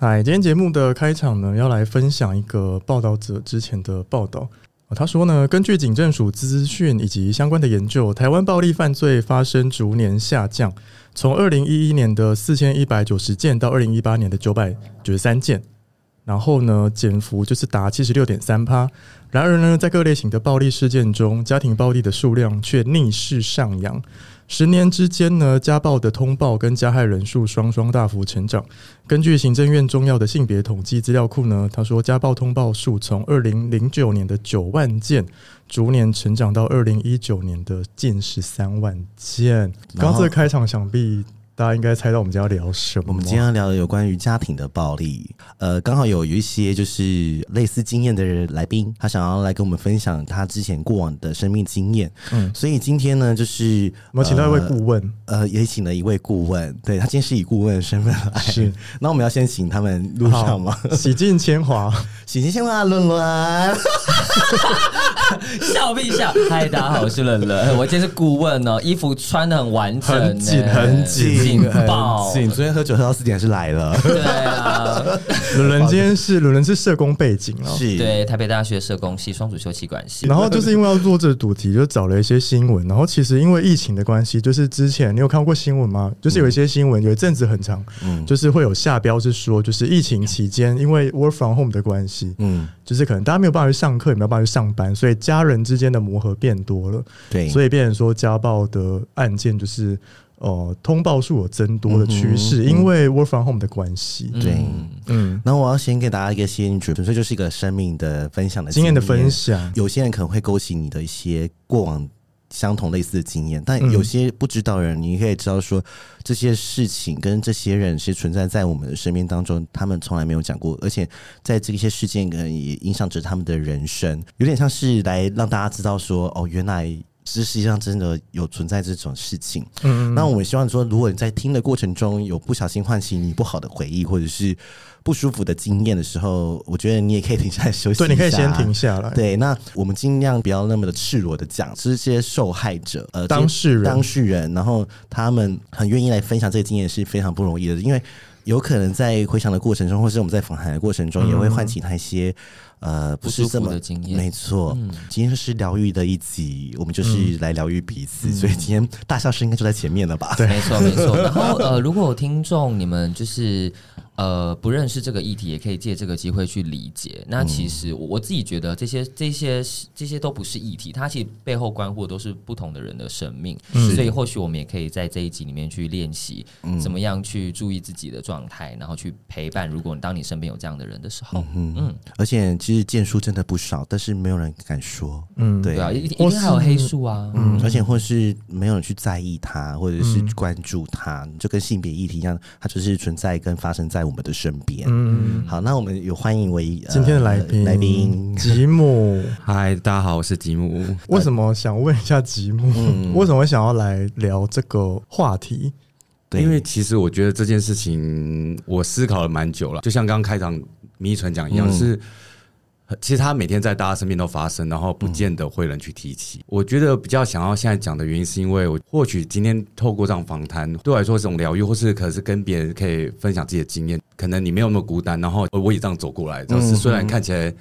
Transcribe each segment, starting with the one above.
哎，今天节目的开场呢，要来分享一个报道者之前的报道。他说呢，根据警政署资讯以及相关的研究，台湾暴力犯罪发生逐年下降，从二零一一年的四千一百九十件到二零一八年的九百九十三件，然后呢，减幅就是达七十六点三趴。然而呢，在各类型的暴力事件中，家庭暴力的数量却逆势上扬。十年之间呢，家暴的通报跟加害人数双双大幅成长。根据行政院重要的性别统计资料库呢，他说家暴通报数从二零零九年的九万件，逐年成长到二零一九年的近十三万件。刚刚这个开场想必。大家应该猜到我们今天要聊什么？我们今天要聊的有关于家庭的暴力。呃，刚好有有一些就是类似经验的人来宾，他想要来跟我们分享他之前过往的生命经验。嗯，所以今天呢，就是我们请到一位顾问，呃，也请了一位顾问。对，他今天是以顾问的身份来。是，那我们要先请他们录上吗？洗尽铅华，洗尽铅华，伦伦，笑必笑。嗨，大家好，我是冷冷，我今天是顾问哦，衣服穿的很完整，很紧，很紧。很爆！紧昨天喝酒喝到四点是来了？对啊，伦伦今天是伦伦是社工背景哦，是对台北大学社工系双主修气管系。然后就是因为要做这个主题，就找了一些新闻。然后其实因为疫情的关系，就是之前你有看过新闻吗？就是有一些新闻有一阵子很长，嗯，就是会有下标是说，就是疫情期间因为 work from home 的关系，嗯，就是可能大家没有办法去上课，也没有办法去上班，所以家人之间的磨合变多了，对，所以变成说家暴的案件就是。哦、呃，通报数有增多的趋势，因为 work from home 的关系。对，嗯，那我要先给大家一个先觉，纯粹就是一个生命的分享的经验的分享。有些人可能会勾起你的一些过往相同类似的经验，但有些不知道的人，你可以知道说这些事情跟这些人是存在在我们的生命当中，他们从来没有讲过，而且在这些事件可能也影响着他们的人生，有点像是来让大家知道说，哦，原来。这实际上真的有存在这种事情，嗯，那我们希望说，如果你在听的过程中有不小心唤起你不好的回忆，或者是不舒服的经验的时候，我觉得你也可以停下来休息一下。对，你可以先停下来。对，那我们尽量不要那么的赤裸的讲，这些受害者呃当事人当事人，然后他们很愿意来分享这个经验是非常不容易的，因为有可能在回想的过程中，或是我们在访谈的过程中，也会唤起他一些。呃，不是这么的经验，没错。嗯，今天是疗愈的一集，我们就是来疗愈彼此，嗯，所以今天大笑声应该就在前面了吧？对，没错，没错。然后呃，如果有听众你们就是。呃，不认识这个议题，也可以借这个机会去理解。那其实我自己觉得，这些、这些、这些都不是议题，它其实背后关乎的都是不同的人的生命。嗯、所以或许我们也可以在这一集里面去练习，怎么样去注意自己的状态，然后去陪伴。如果当你身边有这样的人的时候，嗯，嗯，而且其实件数真的不少，但是没有人敢说。嗯，对，对啊，一定还有黑数啊。嗯，而且或是没有人去在意它，或者是关注它，就跟性别议题一样，它就是存在跟发生在。我们的身边，嗯，好，那我们有欢迎为今天的来宾，来宾吉姆，嗨，大家好，我是吉姆。为什么想问一下吉姆？嗯、为什么会想要来聊这个话题？对，因为其实我觉得这件事情，我思考了蛮久了，就像刚刚开场咪纯讲一样，嗯、是。其实他每天在大家身边都发生，然后不见得会人去提起。嗯、我觉得比较想要现在讲的原因，是因为我或许今天透过这样访谈，对我来说是种疗愈，或是可是跟别人可以分享自己的经验。可能你没有那么孤单，然后我也这样走过来，就是虽然看起来。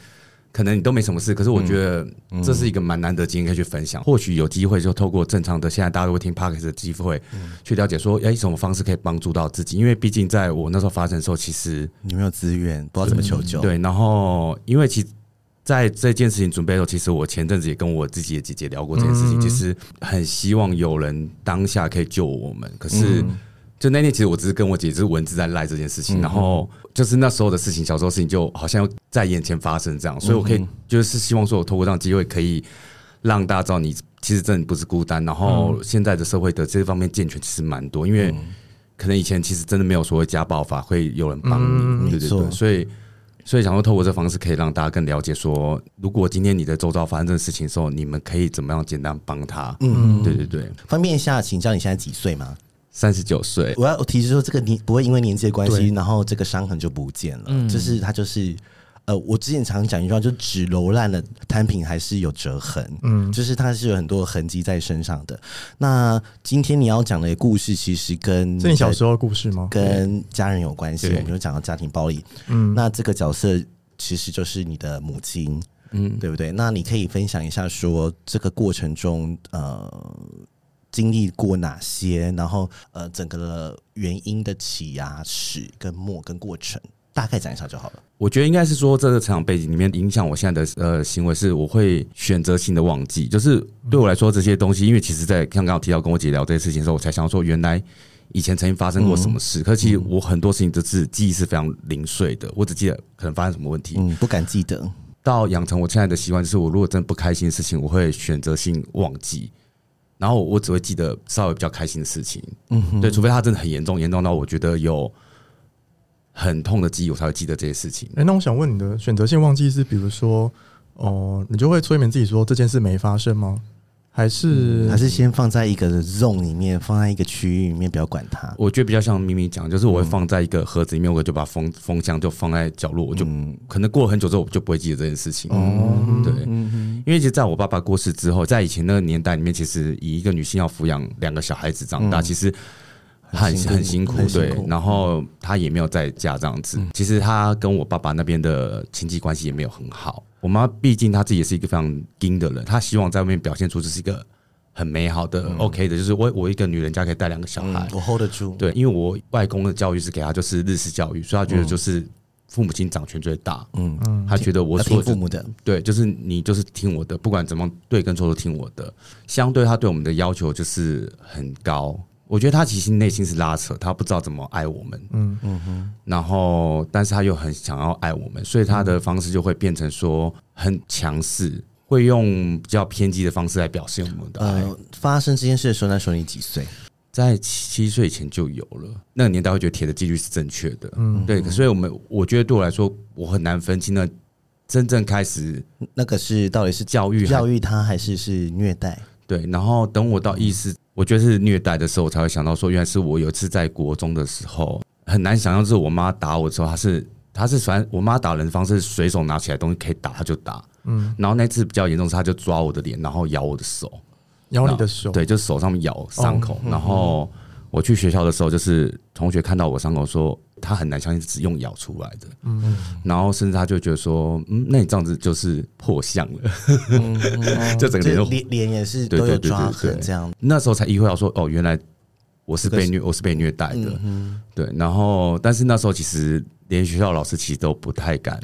可能你都没什么事，可是我觉得这是一个蛮难得经验可以去分享。或许有机会就透过正常的现在大家都会听 Podcast 的机会，去了解说，哎，什么方式可以帮助到自己？因为毕竟在我那时候发生的时候，其实你没有资源，不知道怎么求救。对，然后因为其在这件事情准备的时候，其实我前阵子也跟我自己的姐姐聊过这件事情，其实很希望有人当下可以救我们，可是。就那天，其实我只是跟我姐就是文字在赖这件事情，然后就是那时候的事情，小时候事情就好像在眼前发生这样，所以我可以就是希望说，我透过这样机会可以让大家知道你其实真的不是孤单。然后现在的社会的这方面健全其实蛮多，因为可能以前其实真的没有所谓家暴法会有人帮你，对对对，所以所以想说透过这方式可以让大家更了解说，如果今天你的周遭发生这个事情的时候，你们可以怎么样简单帮他？嗯，对对对。方便一下，请教你现在几岁吗？三十九岁。我要提示说，这个年不会因为年纪的关系，然后这个伤痕就不见了，嗯，就是他就是。呃，我之前常讲一句话，就纸揉烂了，摊平还是有折痕，嗯，就是它是有很多痕迹在身上的。那今天你要讲的故事，其实跟是你小时候的故事吗？跟家人有关系，我们就讲到家庭暴力。嗯，那这个角色其实就是你的母亲，嗯，对不对？那你可以分享一下，说这个过程中，呃，经历过哪些，然后呃，整个的原因的起呀、始跟末跟过程。大概讲一下就好了。我觉得应该是说，这个成长背景里面影响我现在的呃行为，是我会选择性的忘记。就是对我来说，这些东西，因为其实，在刚刚提到跟我姐聊这些事情的时候，我才想说，原来以前曾经发生过什么事。可是其实我很多事情都是记忆是非常零碎的，我只记得可能发生什么问题，嗯，不敢记得。到养成我现在的习惯，就是我如果真的不开心的事情，我会选择性忘记，然后我只会记得稍微比较开心的事情。嗯，对，除非他真的很严重，严重到我觉得有。很痛的记忆，我才会记得这些事情。哎，那我想问你的选择性忘记是，比如说，哦、呃，你就会催眠自己说这件事没发生吗？还是、嗯、还是先放在一个 zone 里面，放在一个区域里面，不要管它？我觉得比较像咪咪讲，就是我会放在一个盒子里面，我就把风风箱就放在角落，我就可能过了很久之后，我就不会记得这件事情。哦，对，因为其实在我爸爸过世之后，在以前那个年代里面，其实以一个女性要抚养两个小孩子长大，其实。很很辛苦，对，然后他也没有再嫁这样子。其实他跟我爸爸那边的亲戚关系也没有很好。我妈毕竟她自己也是一个非常硬的人，她希望在外面表现出这是一个很美好的、OK 的，就是我我一个女人家可以带两个小孩，我 hold 得住。对，因为我外公的教育是给他就是日式教育，所以他觉得就是父母亲掌权最大。嗯嗯，他觉得我说父母的，对，就是你就是听我的，不管怎么对跟错都听我的。相对他对我们的要求就是很高。我觉得他其实内心是拉扯，他不知道怎么爱我们，嗯嗯哼，然后但是他又很想要爱我们，所以他的方式就会变成说很强势，会用比较偏激的方式来表现我们的爱。呃，发生这件事的时候，那时候你几岁？在七岁前就有了。那个年代会觉得铁的纪律是正确的，嗯，对。所以我们我觉得对我来说，我很难分清那真正开始那个是到底是教育教育他，还是是虐待？对。然后等我到意识。我觉得是虐待的时候，我才会想到说，原来是我有一次在国中的时候，很难想象，就是我妈打我的时候，她是她是反正我妈打人的方式，随手拿起来东西可以打，她就打，嗯，然后那次比较严重是，她就抓我的脸，然后咬我的手，咬你的手，对，就手上面咬伤口，然后。我去学校的时候，就是同学看到我伤口，说他很难相信是只用咬出来的，嗯，然后甚至他就觉得说，嗯，那你这样子就是破相了，嗯嗯、就整个脸脸脸也是都有抓痕这样。那时候才意会到说，哦，原来我是被虐，我是被虐待的，嗯，对。然后，但是那时候其实连学校老师其实都不太敢。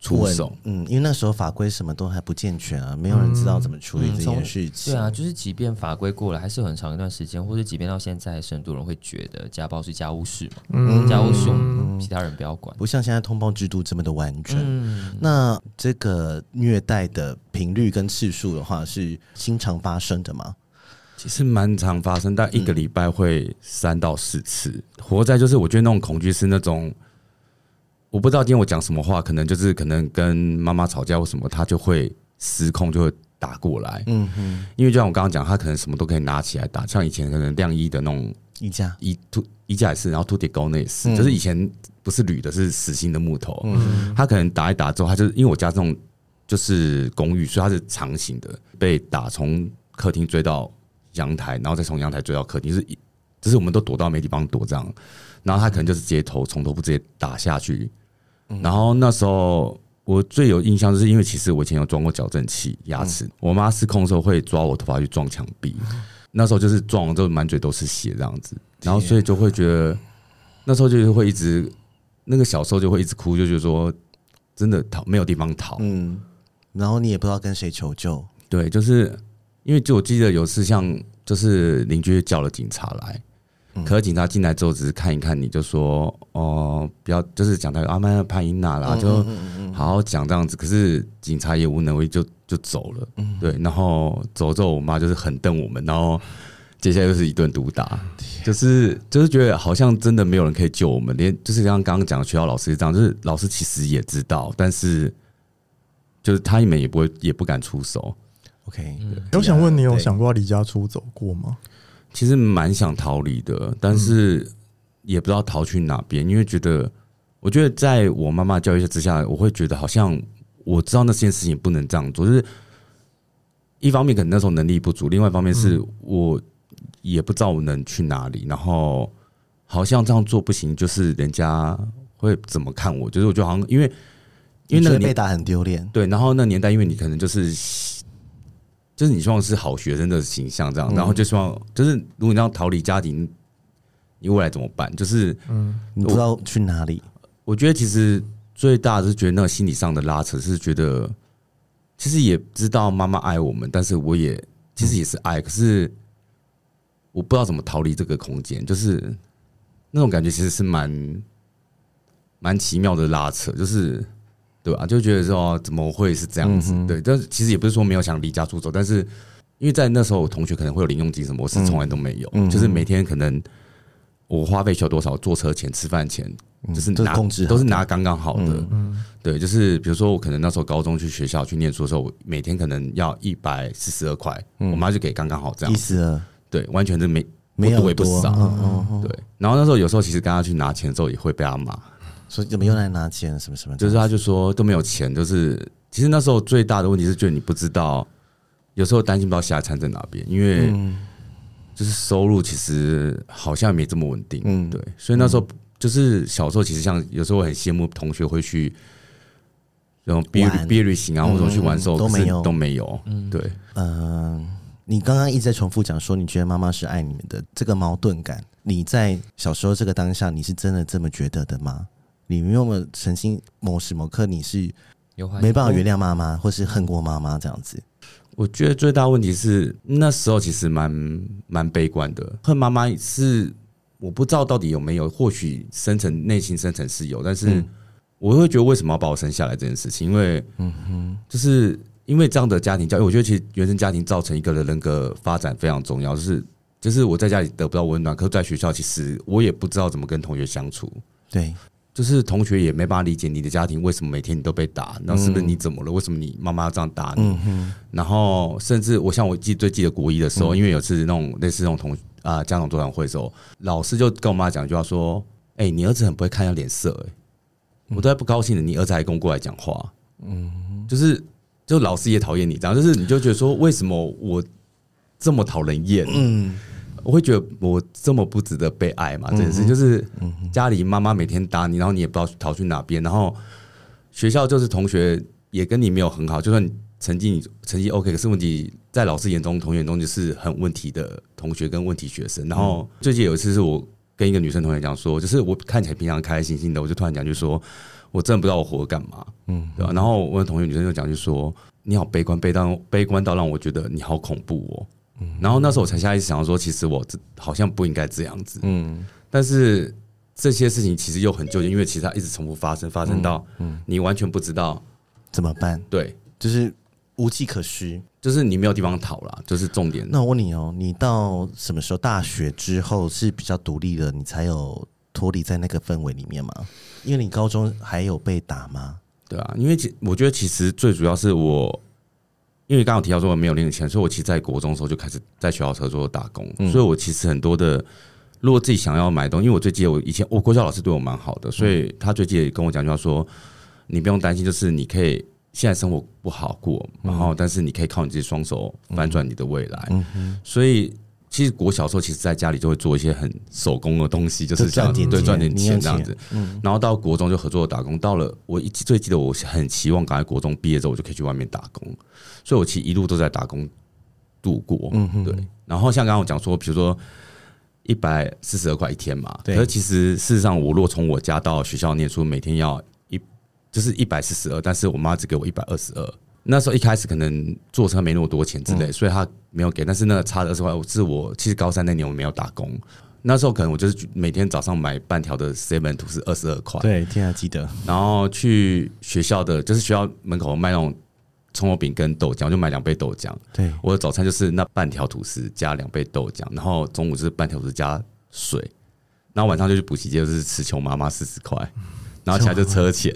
出手，嗯，因为那时候法规什么都还不健全啊，没有人知道怎么处理这件事情。对啊，就是即便法规过了，还是很长一段时间，或者即便到现在，很多人会觉得家暴是家务事嘛，嗯，家务事，其他人不要管，不像现在通报制度这么的完整。那这个虐待的频率跟次数的话，是经常发生的吗？其实蛮常发生，但一个礼拜会三到四次。活在就是，我觉得那种恐惧是那种。我不知道今天我讲什么话，可能就是可能跟妈妈吵架或什么，他就会失控，就会打过来。嗯哼，因为就像我刚刚讲，他可能什么都可以拿起来打，像以前可能晾衣的那种衣架，衣凸衣架也是，然后凸铁钩那也是，就是以前不是铝的，是实心的木头。嗯，他可能打一打之后，他就因为我家这种就是公寓，所以他是长形的，被打从客厅追到阳台，然后再从阳台追到客厅，就是就是我们都躲到没地方躲这样。然后他可能就是直接头从头部直接打下去。然后那时候我最有印象，就是因为其实我以前有装过矫正器牙齿，我妈失控的时候会抓我头发去撞墙壁，那时候就是撞完之后满嘴都是血这样子，然后所以就会觉得那时候就是会一直那个小时候就会一直哭，就觉得说真的逃没有地方逃，嗯，然后你也不知道跟谁求救，对，就是因为就我记得有次像就是邻居叫了警察来。可是警察进来之后，只是看一看，你就说哦，不要，就是讲他阿曼潘伊娜啦，就好好讲这样子。可是警察也无能为力，就就走了。嗯，对，然后走之后，我妈就是很瞪我们，然后 接下来又是一顿毒打，就是就是觉得好像真的没有人可以救我们，连就是像刚刚讲的学校老师这样，就是老师其实也知道，但是就是他们也不会也不敢出手。OK，我想问你，有想过要离家出走过吗？其实蛮想逃离的，但是也不知道逃去哪边，因为觉得，我觉得在我妈妈教育之下，我会觉得好像我知道那件事情不能这样做，就是一方面可能那时候能力不足，另外一方面是我也不知道我能去哪里，然后好像这样做不行，就是人家会怎么看我？就是我觉得好像因为因为那个被打很丢脸，对，然后那年代因为你可能就是。就是你希望是好学生的形象这样，然后就希望就是如果你要逃离家庭，你未来怎么办？就是嗯，你不知道去哪里。我觉得其实最大的是觉得那个心理上的拉扯，是觉得其实也知道妈妈爱我们，但是我也其实也是爱，可是我不知道怎么逃离这个空间，就是那种感觉其实是蛮蛮奇妙的拉扯，就是。对吧？就觉得说怎么会是这样子？对，但是其实也不是说没有想离家出走，但是因为在那时候，我同学可能会有零用金什么，我是从来都没有。就是每天可能我花费需要多少，坐车钱、吃饭钱，就是拿都是拿刚刚好的。对，就是比如说我可能那时候高中去学校去念书的时候，我每天可能要一百四十二块，我妈就给刚刚好这样。一十二，对，完全是没没有多也不少。对，然后那时候有时候其实跟他去拿钱的时候，也会被他骂。说怎么又来拿钱？什么什么？就是他就说都没有钱，就是其实那时候最大的问题是，觉得你不知道，有时候担心不知道下一餐在哪边，因为就是收入其实好像没这么稳定。嗯，对，所以那时候就是小时候，其实像有时候我很羡慕同学会去然后毕业毕业旅行啊，或者去玩的时候都没有都没有。嗯，对，嗯，你刚刚一直在重复讲说，你觉得妈妈是爱你们的这个矛盾感，你在小时候这个当下，你是真的这么觉得的吗？你有没有曾经某时某刻你是没办法原谅妈妈，或是恨过妈妈这样子？我觉得最大问题是那时候其实蛮蛮悲观的，恨妈妈是我不知道到底有没有，或许深层内心深层是有，但是我会觉得为什么要把我生下来这件事情，因为嗯哼，就是因为这样的家庭教育，我觉得其实原生家庭造成一个人人格发展非常重要，就是就是我在家里得不到温暖，可是在学校其实我也不知道怎么跟同学相处，对。就是同学也没办法理解你的家庭为什么每天你都被打，那是不是你怎么了？为什么你妈妈要这样打你？然后甚至我像我记最记得国一的时候，因为有次那种类似那种同啊家长座谈会的时候，老师就跟我妈讲一句话说：“哎，你儿子很不会看人脸色，哎，我都在不高兴的，你儿子还跟我过来讲话。”嗯，就是就老师也讨厌你这样，就是你就觉得说为什么我这么讨人厌？嗯。我会觉得我这么不值得被爱嘛？这件事就是家里妈妈每天打你，然后你也不知道逃去哪边，然后学校就是同学也跟你没有很好，就算成绩成绩 OK，可是问题在老师眼中、同学眼中就是很问题的同学跟问题学生。然后最近有一次是我跟一个女生同学讲说，就是我看起来平常开开心心的，我就突然讲就说，我真的不知道我活着干嘛，嗯，对吧？然后我的同学女生就讲就说，你好悲观，悲到悲观到让我觉得你好恐怖哦。然后那时候我才下意识想说，其实我好像不应该这样子。嗯，但是这些事情其实又很纠结，因为其实它一直重复发生，发生到嗯你完全不知道怎么办。对，就是无计可施，就是你没有地方逃了，就是重点。那我问你哦，你到什么时候大学之后是比较独立的，你才有脱离在那个氛围里面吗？因为你高中还有被打吗？对啊，因为其我觉得其实最主要是我。因为刚刚提到说我没有零用钱，所以我其实在国中的时候就开始在学校车做打工。所以我其实很多的，如果自己想要买东西，因为我最记得我以前我国小老师对我蛮好的，所以他最记得跟我讲句话说：“你不用担心，就是你可以现在生活不好过，然后但是你可以靠你自己双手翻转你的未来。”所以。其实国小时候，其实在家里就会做一些很手工的东西，就是这样子，对，赚点钱这样子。然后到国中就合作打工。到了我一最记得，我很期望赶在国中毕业之后，我就可以去外面打工。所以我其实一路都在打工度过。嗯对。然后像刚刚我讲说，比如说一百四十二块一天嘛，可是其实事实上，我如果从我家到学校念书，每天要一就是一百四十二，但是我妈只给我一百二十二。那时候一开始可能坐车没那么多钱之类，所以他没有给。但是那个差的二十块，我是我其实高三那年我没有打工，那时候可能我就是每天早上买半条的 seven 图是二十二块。对，天还记得。然后去学校的，就是学校门口卖那种葱油饼跟豆浆，我就买两杯豆浆。对，我的早餐就是那半条吐司加两杯豆浆，然后中午就是半条吐司加水，然后晚上就去补习街，就是吃穷妈妈四十块，然后起来就车钱，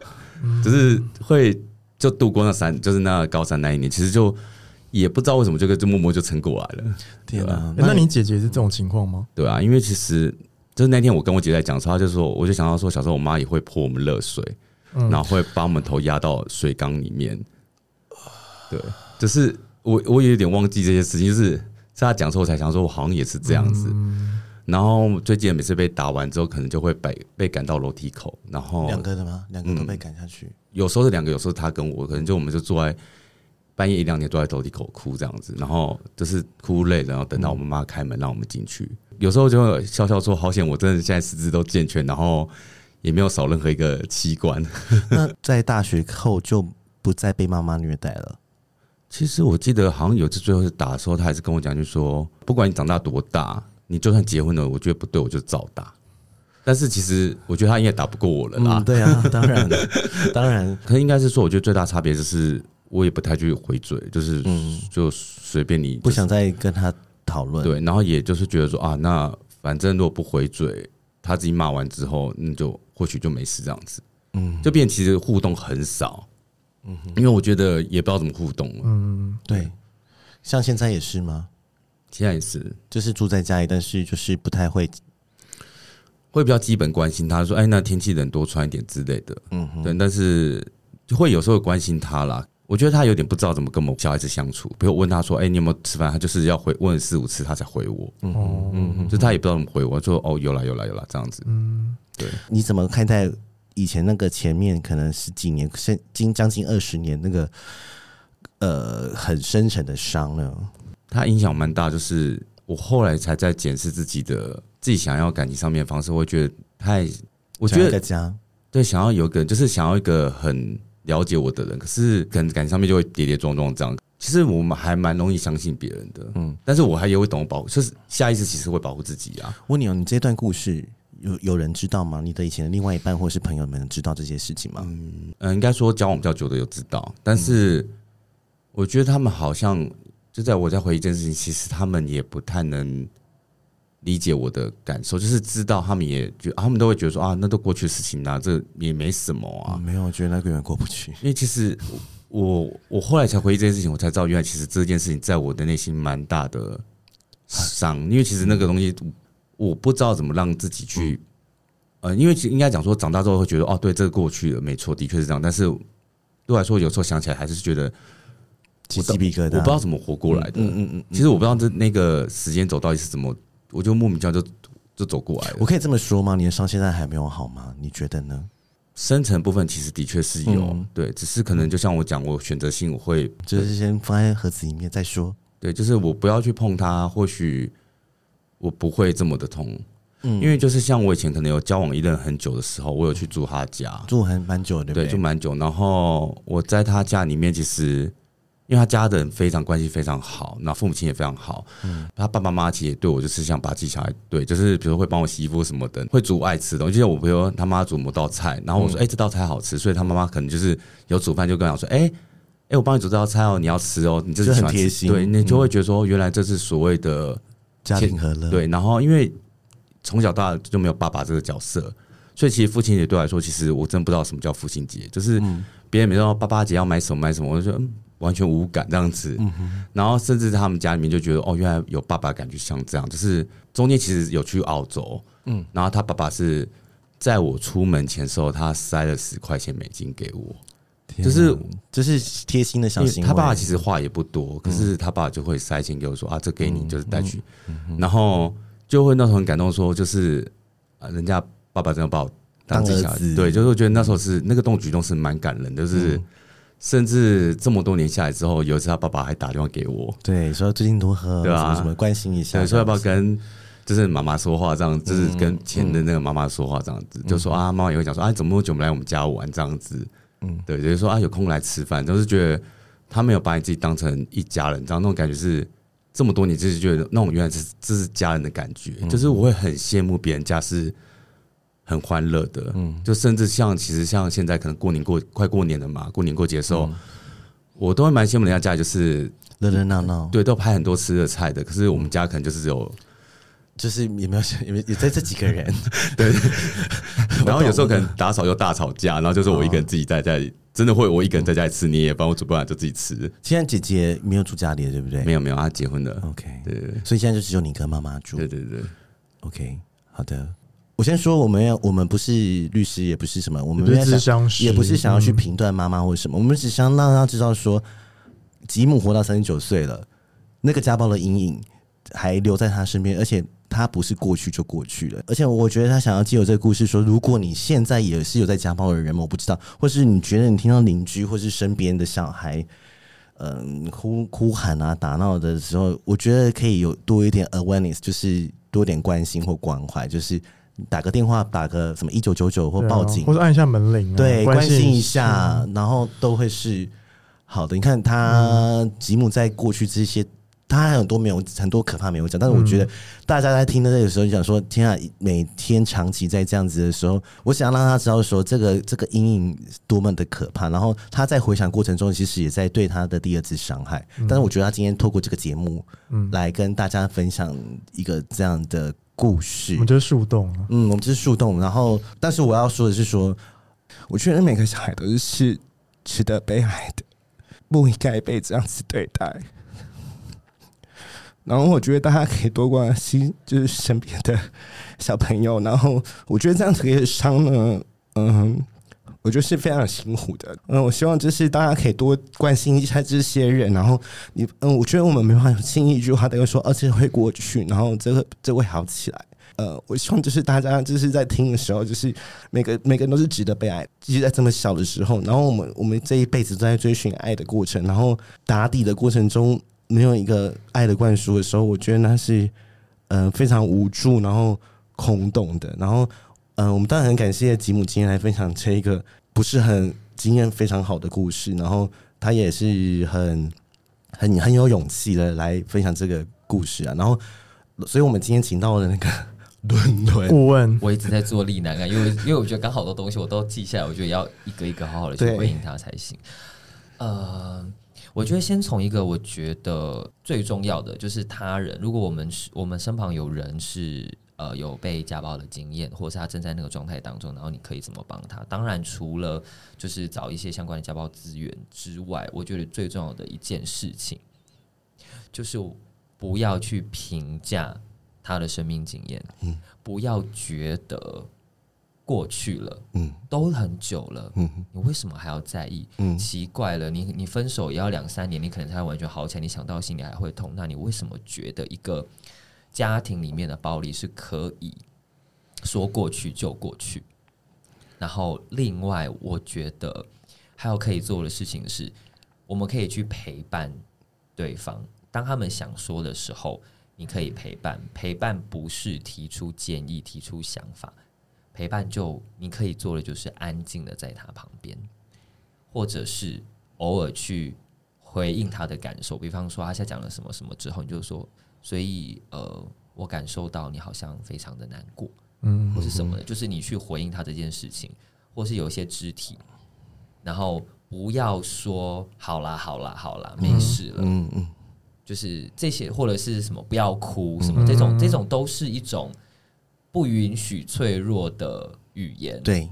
就是会就度过那三，就是那高三那一年，其实就也不知道为什么，这个就默默就撑过来了。天哪、欸！那你姐姐是这种情况吗？对啊，因为其实就是那天我跟我姐在讲的时候，她就说，我就想到说，小时候我妈也会泼我们热水，然后会把我们头压到水缸里面。对，就是我我也有点忘记这些事情，就是在她讲的时候，我才想说，我好像也是这样子。然后最近每次被打完之后，可能就会被被赶到楼梯口，然后两个的吗？两个都被赶下去。有时候是两个，有时候他跟我，可能就我们就坐在半夜一两点坐在楼梯口哭这样子，然后就是哭累，然后等到我妈妈开门让我们进去。有时候就会笑笑说：“好险，我真的现在四肢都健全，然后也没有少任何一个器官。”那在大学后就不再被妈妈虐待了。其实我记得好像有次最后是打的时候，他还是跟我讲，就说不管你长大多大，你就算结婚了，我觉得不对，我就照打。但是其实我觉得他应该打不过我了啦。嗯、对啊，当然，当然，可应该是说，我觉得最大差别就是我也不太去回嘴，就是就随便你，不想再跟他讨论。对，然后也就是觉得说啊，那反正如果不回嘴，他自己骂完之后，那就或许就没事这样子。嗯，就变其实互动很少。嗯，因为我觉得也不知道怎么互动。嗯，对，像现在也是吗？现在也是，就是住在家里，但是就是不太会。会比较基本关心他，说：“哎，那天气冷，多穿一点之类的。”嗯，对。但是就会有时候关心他啦。我觉得他有点不知道怎么跟我们小孩子相处。比如问他说：“哎，你有没有吃饭？”他就是要回问四五次，他才回我。嗯嗯，就他也不知道怎么回我，说：“哦，有啦有啦有啦。”这样子。嗯，对。你怎么看待以前那个前面可能十几年、甚近将近二十年那个呃很深沉的伤呢？他影响蛮大，就是我后来才在检视自己的。自己想要感情上面的方式，我会觉得太，我觉得家对想要有一个，就是想要一个很了解我的人，可是可能感情上面就会跌跌撞撞这样。其实我们还蛮容易相信别人的，嗯，但是我还也会懂保护，就是下意识其实会保护自己啊。问你哦，你这段故事有有人知道吗？你的以前的另外一半或是朋友们知道这些事情吗？嗯，呃、应该说交往比较久的有知道，但是我觉得他们好像就在我在回忆这件事情，其实他们也不太能。理解我的感受，就是知道他们也觉，他们都会觉得说啊，那都过去的事情啊，这也没什么啊。嗯、没有，我觉得那个人过不去。因为其实我我后来才回忆这件事情，我才知道原来其实这件事情在我的内心蛮大的伤。因为其实那个东西，我不知道怎么让自己去，呃，因为应该讲说长大之后会觉得哦，对，这个过去了，没错，的确是这样。但是对我来说，有时候想起来还是觉得鸡皮疙瘩，我不知道怎么活过来的。嗯嗯嗯。其实我不知道这那个时间走到底是怎么。我就莫名其妙就就走过来了。我可以这么说吗？你的伤现在还没有好吗？你觉得呢？深层部分其实的确是有，嗯、对，只是可能就像我讲，我选择性我会就是先放在盒子里面再说。对，就是我不要去碰它，或许我不会这么的痛。嗯，因为就是像我以前可能有交往一任很久的时候，我有去住他家，住很蛮久的，对，对，住蛮久。然后我在他家里面，其实。因为他家的人非常关系非常好，那父母亲也非常好。嗯，他爸爸妈妈其实也对我就是像把自己小孩对，就是比如会帮我洗衣服什么的，会煮爱吃的东西。就像我朋友他妈煮某道菜，然后我说：“哎、嗯欸，这道菜好吃。”所以他妈妈可能就是有煮饭就跟我说：“哎、欸，哎、欸，我帮你煮这道菜哦，你要吃哦，你这是喜欢吃。”贴心，对，你就会觉得说，原来这是所谓的家庭和乐。对，然后因为从小到大就没有爸爸这个角色，所以其实父亲节对我来说，其实我真不知道什么叫父亲节，就是别人每说爸爸节要买什么买什么，我就说嗯。完全无感这样子，然后甚至他们家里面就觉得哦，原来有爸爸感觉像这样，就是中间其实有去澳洲，嗯，然后他爸爸是在我出门前的时候，他塞了十块钱美金给我，就是就是贴心的小心。他爸爸其实话也不多，可是他爸爸就会塞钱给我说啊，这给你就是带去，然后就会那时候很感动，说就是啊，人家爸爸真的把我当自己小孩。子，对，就是我觉得那时候是那个动举动是蛮感人的，就是。甚至这么多年下来之后，有一次他爸爸还打电话给我，对，说最近如何，对啊，什么关心一下，对，说要不要跟就是妈妈说话，这样，就是跟前的那个妈妈说话，这样子，就说啊，妈妈也会讲说啊，怎么那么久没来我们家玩，这样子，嗯，对，就是说啊，有空来吃饭，就是觉得他没有把你自己当成一家人，这样那种感觉是这么多年，就是觉得那种原来是这是家人的感觉，就是我会很羡慕别人家是。很欢乐的，嗯，就甚至像其实像现在可能过年过快过年了嘛，过年过节的时候，我都会蛮羡慕人家家，就是热热闹闹，对，都拍很多吃的菜的。可是我们家可能就是只有，就是也没有也没也在这几个人，对。然后有时候可能打扫又大吵架，然后就是我一个人自己在家里，真的会我一个人在家里吃，你也帮我煮不完就自己吃。现在姐姐没有住家里了，对不对？没有没有，她结婚了。OK，对对对，所以现在就只有你跟妈妈住。对对对，OK，好的。我先说，我们要我们不是律师，也不是什么，我们不是想也不是想要去评断妈妈或者什么，我们只想让她知道说，吉姆活到三十九岁了，那个家暴的阴影还留在他身边，而且他不是过去就过去了。而且我觉得他想要借由这个故事说，如果你现在也是有在家暴的人，我不知道，或是你觉得你听到邻居或是身边的小孩，嗯、呃，哭哭喊啊、打闹的时候，我觉得可以有多一点 awareness，就是多点关心或关怀，就是。打个电话，打个什么一九九九或报警，啊、或者按一下门铃、啊，对，关心一下，嗯、然后都会是好的。你看他吉姆在过去这些，他还有很多没有很多可怕没有讲，但是我觉得大家在听的这个时候，你想说天啊，每天长期在这样子的时候，我想让他知道说这个这个阴影多么的可怕。然后他在回想过程中，其实也在对他的第二次伤害。嗯、但是我觉得他今天透过这个节目，嗯，来跟大家分享一个这样的。故事，我们就是树洞。嗯，我们就是树洞。然后，但是我要说的是说，说我觉得每个小孩都是值得被爱的，不应该被这样子对待。然后，我觉得大家可以多关心，就是身边的小朋友。然后，我觉得这样子可以伤呢，嗯，我觉得是非常辛苦的。嗯，我希望就是大家可以多关心一下这些人。然后，你，嗯，我觉得我们没办法轻易一句话都会说，而且会过去，然后这个这会好起来。呃，我希望就是大家就是在听的时候，就是每个每个人都是值得被爱。其实，在这么小的时候，然后我们我们这一辈子都在追寻爱的过程，然后打底的过程中没有一个爱的灌输的时候，我觉得那是呃非常无助，然后空洞的。然后，嗯、呃，我们当然很感谢吉姆今天来分享这一个不是很经验非常好的故事，然后他也是很很很有勇气的来分享这个故事啊。然后，所以我们今天请到了那个。伦伦顾问，我一直在做力男啊，因为因为我觉得刚好多东西我都记下来，我觉得要一个一个好好的去回应他才行。呃，我觉得先从一个我觉得最重要的就是他人，如果我们是我们身旁有人是呃有被家暴的经验，或者是他正在那个状态当中，然后你可以怎么帮他？当然，除了就是找一些相关的家暴资源之外，我觉得最重要的一件事情就是不要去评价。他的生命经验，嗯，不要觉得过去了，嗯，都很久了，嗯，你为什么还要在意？嗯，奇怪了，你你分手也要两三年，你可能才完全好起来，你想到心里还会痛，那你为什么觉得一个家庭里面的暴力是可以说过去就过去？然后，另外，我觉得还有可以做的事情是，我们可以去陪伴对方，当他们想说的时候。你可以陪伴，陪伴不是提出建议、提出想法，陪伴就你可以做的就是安静的在他旁边，或者是偶尔去回应他的感受。比方说，他现在讲了什么什么之后，你就说，所以呃，我感受到你好像非常的难过，嗯，或是什么的，就是你去回应他这件事情，或是有一些肢体，然后不要说好啦好啦好啦，没事了，嗯嗯。就是这些，或者是什么不要哭，什么这种，这种都是一种不允许脆弱的语言。对，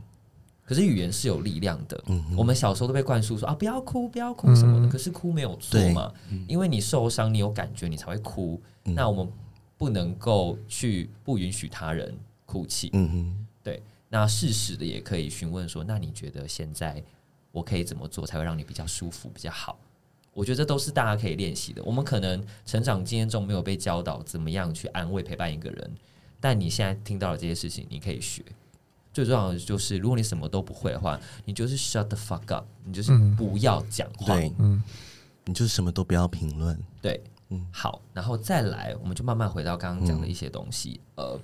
可是语言是有力量的。嗯，我们小时候都被灌输说啊，不要哭，不要哭什么的。可是哭没有错嘛，因为你受伤，你有感觉，你才会哭。那我们不能够去不允许他人哭泣。嗯哼，对。那适时的也可以询问说，那你觉得现在我可以怎么做才会让你比较舒服，比较好？我觉得这都是大家可以练习的。我们可能成长经验中没有被教导怎么样去安慰陪伴一个人，但你现在听到了这些事情，你可以学。最重要的就是，如果你什么都不会的话，你就是 shut the fuck up，你就是不要讲话。对，嗯，你就是什么都不要评论。对，嗯，好，然后再来，我们就慢慢回到刚刚讲的一些东西。呃，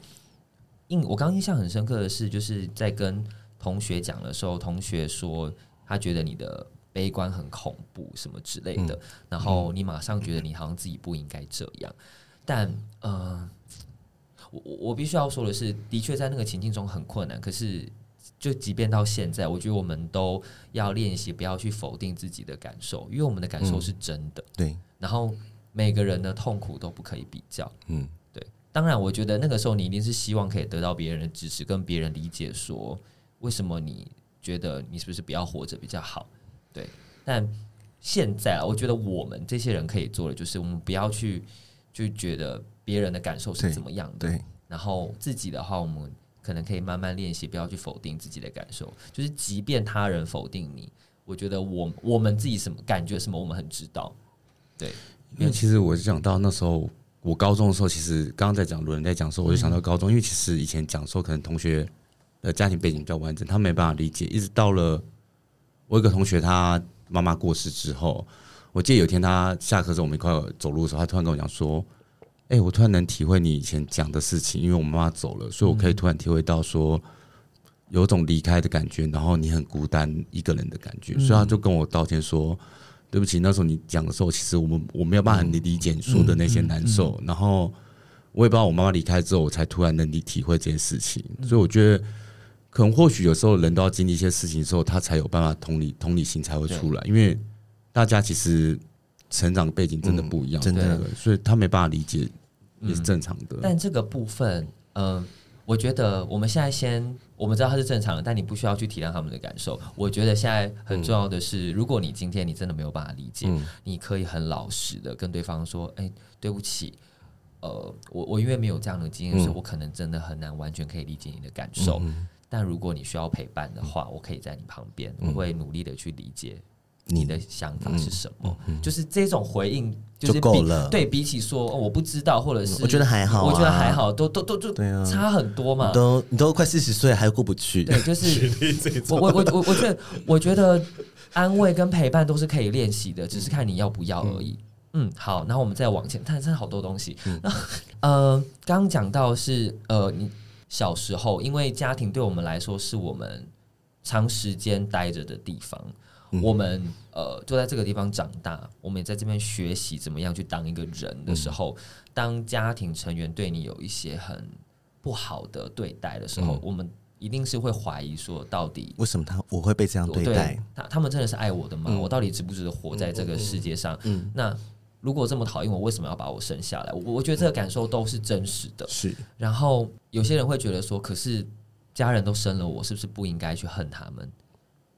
印我刚刚印象很深刻的是，就是在跟同学讲的时候，同学说他觉得你的。悲观很恐怖什么之类的，嗯、然后你马上觉得你好像自己不应该这样，但呃，我我必须要说的是，的确在那个情境中很困难。可是就即便到现在，我觉得我们都要练习不要去否定自己的感受，因为我们的感受是真的。嗯、对，然后每个人的痛苦都不可以比较。嗯，对。当然，我觉得那个时候你一定是希望可以得到别人的支持，跟别人理解说为什么你觉得你是不是不要活着比较好。对。但现在啊，我觉得我们这些人可以做的就是，我们不要去就觉得别人的感受是怎么样的。对。对然后自己的话，我们。可能可以慢慢练习，不要去否定自己的感受。就是，即便他人否定你，我觉得我我们自己什么感觉什么，我们很知道。对，因为其实我想到那时候，我高中的时候，其实刚刚在讲，有人在讲的时候，我就想到高中，因为其实以前讲说，可能同学的家庭背景比较完整，他没办法理解。一直到了我一个同学，他妈妈过世之后，我记得有一天他下课时候，我们一块走路的时候，他突然跟我讲说。哎、欸，我突然能体会你以前讲的事情，因为我妈妈走了，所以我可以突然体会到说有种离开的感觉，然后你很孤单一个人的感觉，所以他就跟我道歉说：“对不起，那时候你讲的时候，其实我们我没有办法理理解你说的那些难受。”然后我也不知道我妈妈离开之后，我才突然能体体会这件事情。所以我觉得，可能或许有时候人都要经历一些事情之后，他才有办法同理同理心才会出来，因为大家其实成长背景真的不一样，真的，所以他没办法理解。也是正常的，但这个部分，嗯、呃，我觉得我们现在先，我们知道它是正常的，但你不需要去体谅他们的感受。我觉得现在很重要的是，如果你今天你真的没有办法理解，你可以很老实的跟对方说：“哎，对不起，呃，我我因为没有这样的经验，所以我可能真的很难完全可以理解你的感受。但如果你需要陪伴的话，我可以在你旁边，我会努力的去理解。”你的想法是什么？嗯嗯、就是这种回应就是比就够了。对，比起说、哦、我不知道，或者是我觉得还好、啊，我觉得还好，都都都就差很多嘛。啊、都你都快四十岁还过不去？对，就是 我我我我我觉得我觉得安慰跟陪伴都是可以练习的，只是看你要不要而已。嗯，嗯，好，然后我们再往前看，真的好多东西。嗯、呃，刚讲到是呃，你小时候因为家庭对我们来说是我们长时间待着的地方。我们呃，就在这个地方长大，我们也在这边学习怎么样去当一个人的时候，当家庭成员对你有一些很不好的对待的时候，我们一定是会怀疑说，到底为什么他我会被这样对待？他他们真的是爱我的吗？我到底值不值得活在这个世界上？嗯那如果这么讨厌我，为什么要把我生下来？我我觉得这个感受都是真实的。是，然后有些人会觉得说，可是家人都生了我，是不是不应该去恨他们？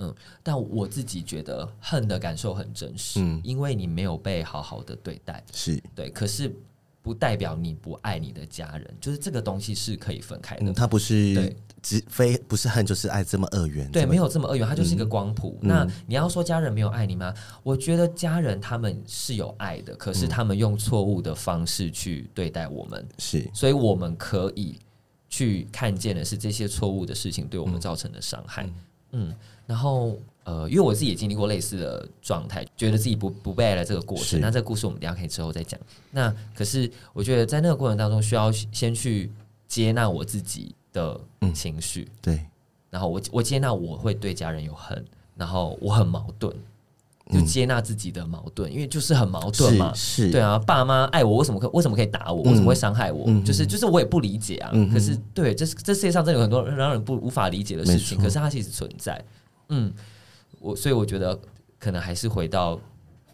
嗯，但我自己觉得恨的感受很真实，嗯，因为你没有被好好的对待，是。对，可是不代表你不爱你的家人，就是这个东西是可以分开的，嗯，它不是对，只非不是恨就是爱这么二元，对，没有这么二元，它就是一个光谱。嗯，那你要说家人没有爱你吗？我觉得家人他们是有爱的，可是他们用错误的方式去对待我们，是，所以我们可以去看见的是这些错误的事情对我们造成的伤害，嗯。嗯然后，呃，因为我自己也经历过类似的状态，觉得自己不不被爱的这个过程。那这个故事我们等下可以之后再讲。那可是，我觉得在那个过程当中，需要先去接纳我自己的情绪。嗯、对。然后我我接纳我会对家人有恨，然后我很矛盾，就接纳自己的矛盾，因为就是很矛盾嘛。是。对啊，爸妈爱我，为什么可为什么可以打我？为什么会伤害我？嗯、就是就是我也不理解啊。嗯、可是，对，这这世界上真的有很多让人不无法理解的事情，可是它其实存在。嗯，我所以我觉得可能还是回到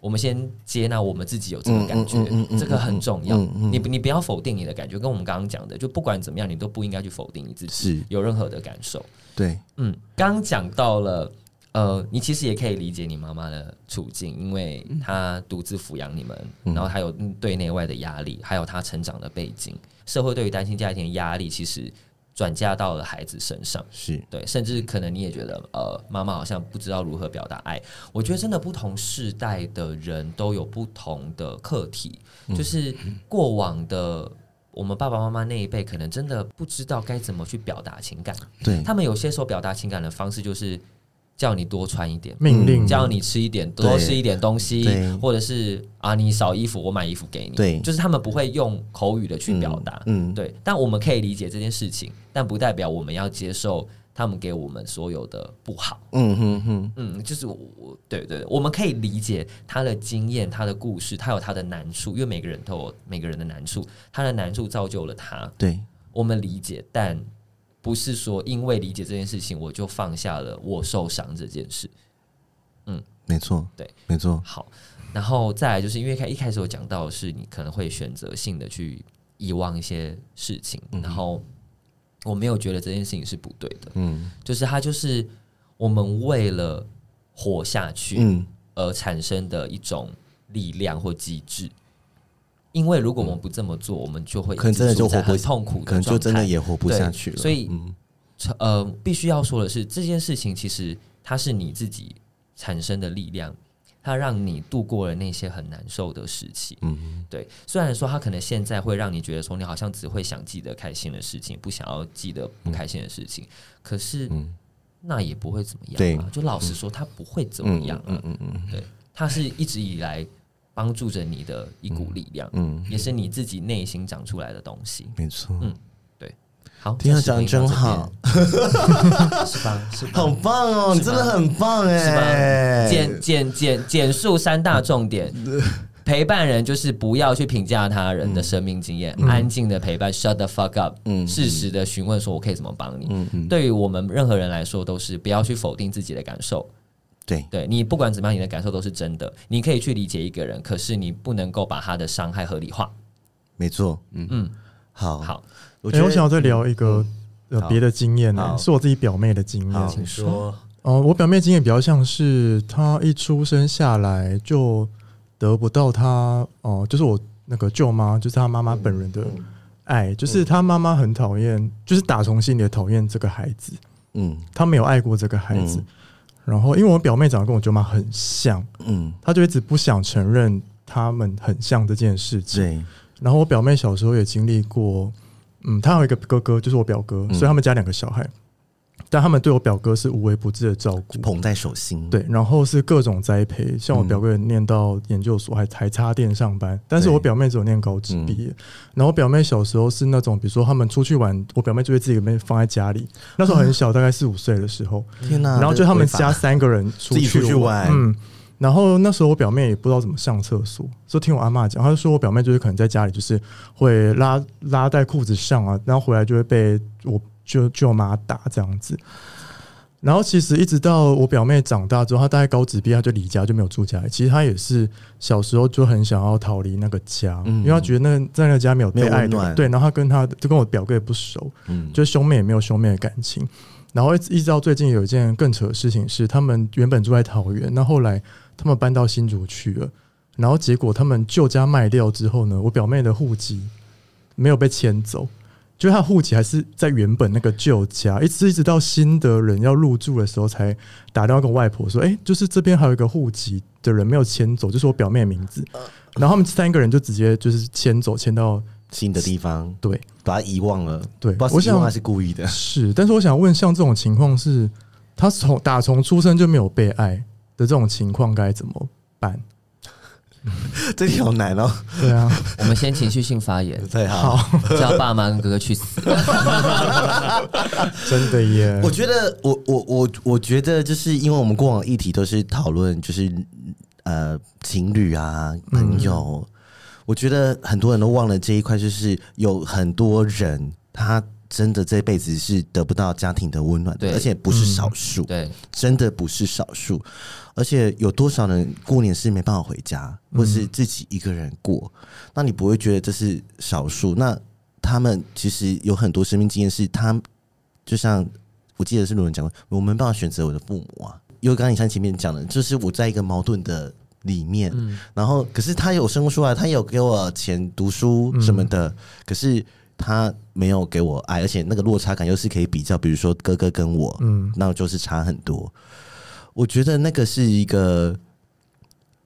我们先接纳我们自己有这个感觉，这个很重要。你你不要否定你的感觉，跟我们刚刚讲的，就不管怎么样，你都不应该去否定你自己有任何的感受。对，嗯，刚讲到了，呃，你其实也可以理解你妈妈的处境，因为她独自抚养你们，然后她有对内外的压力，还有她成长的背景，社会对于单亲家庭的压力，其实。转嫁到了孩子身上，是对，甚至可能你也觉得，呃，妈妈好像不知道如何表达爱。我觉得真的不同世代的人都有不同的课题，嗯、就是过往的我们爸爸妈妈那一辈，可能真的不知道该怎么去表达情感。对，他们有些时候表达情感的方式就是。叫你多穿一点，命令叫你吃一点，多吃一点东西，或者是啊，你少衣服，我买衣服给你。对，就是他们不会用口语的去表达。嗯，对。但我们可以理解这件事情，但不代表我们要接受他们给我们所有的不好。嗯哼哼，嗯，就是我，对对，我们可以理解他的经验，他的故事，他有他的难处，因为每个人都有每个人的难处，他的难处造就了他。对，我们理解，但。不是说因为理解这件事情，我就放下了我受伤这件事。嗯，没错，对，没错。好，然后再来就是因为开一开始我讲到的是你可能会选择性的去遗忘一些事情，嗯、然后我没有觉得这件事情是不对的。嗯，就是它就是我们为了活下去，嗯，而产生的一种力量或机制。因为如果我们不这么做，嗯、我们就会可能真的就活不痛苦，可能就真的也活不下去了。所以，嗯、呃，必须要说的是，这件事情其实它是你自己产生的力量，它让你度过了那些很难受的时期。嗯，对。虽然说它可能现在会让你觉得说，你好像只会想记得开心的事情，不想要记得不开心的事情，嗯、可是，那也不会怎么样。对，就老实说，它不会怎么样。嗯嗯嗯，对，它是一直以来。帮助着你的一股力量，嗯，也是你自己内心长出来的东西，没错，嗯，对，好，听他讲真好，是吧？是吧？好棒哦，你真的很棒哎，是吧？简简简简述三大重点，陪伴人就是不要去评价他人的生命经验，安静的陪伴，shut the fuck up，嗯，适时的询问说我可以怎么帮你，嗯，对于我们任何人来说都是不要去否定自己的感受。对，对你不管怎么样，你的感受都是真的。你可以去理解一个人，可是你不能够把他的伤害合理化。没错，嗯嗯，好好。我觉得我想要再聊一个呃别的经验呢，是我自己表妹的经验。请说。哦，我表妹经验比较像是她一出生下来就得不到她哦，就是我那个舅妈，就是她妈妈本人的爱，就是她妈妈很讨厌，就是打从心里讨厌这个孩子。嗯，她没有爱过这个孩子。然后，因为我表妹长得跟我舅妈很像，嗯，她就一直不想承认他们很像这件事情。对。然后我表妹小时候也经历过，嗯，她有一个哥哥，就是我表哥，所以他们家两个小孩。但他们对我表哥是无微不至的照顾，捧在手心。对，然后是各种栽培，像我表哥也念到研究所，还还插电上班。但是我表妹只有念高职毕业。然后我表妹小时候是那种，比如说他们出去玩，我表妹就会自己给放在家里。那时候很小，大概四五岁的时候。天哪！然后就他们家三个人出去玩。嗯。然后那时候我表妹也不知道怎么上厕所，就听我阿嬷讲，她就说我表妹就是可能在家里就是会拉拉在裤子上啊，然后回来就会被我。就舅妈打这样子，然后其实一直到我表妹长大之后，她大概高职毕业，她就离家就没有住家里。其实她也是小时候就很想要逃离那个家，因为她觉得那在那个家没有被爱的。对，然后她跟她就跟我表哥也不熟，就兄妹也没有兄妹的感情。然后一直一直到最近有一件更扯的事情是，他们原本住在桃园，那后来他们搬到新竹去了，然后结果他们旧家卖掉之后呢，我表妹的户籍没有被迁走。就他户籍还是在原本那个旧家，一直一直到新的人要入住的时候，才打电话跟外婆说：“哎、欸，就是这边还有一个户籍的人没有迁走，就是我表妹的名字。”然后他们三个人就直接就是迁走，迁到新的地方，对，把他遗忘了。对，我想他是故意的，是。但是我想问，像这种情况是，他从打从出生就没有被爱的这种情况，该怎么办？这题好难哦。对啊，我们先情绪性发言，对，好，叫爸妈跟哥哥去死。真的耶！我觉得，我我我我觉得，就是因为我们过往议题都是讨论，就是呃，情侣啊，朋友。嗯、我觉得很多人都忘了这一块，就是有很多人他。真的这辈子是得不到家庭的温暖的，而且不是少数，嗯、对，真的不是少数。而且有多少人过年是没办法回家，或是自己一个人过？嗯、那你不会觉得这是少数？那他们其实有很多生命经验，是他就像我记得是路人讲过，我没办法选择我的父母啊。因为刚刚你像前面讲的，就是我在一个矛盾的里面，嗯、然后可是他有生出来，他有给我钱读书什么的，嗯、可是。他没有给我爱，而且那个落差感又是可以比较，比如说哥哥跟我，嗯，那就是差很多。我觉得那个是一个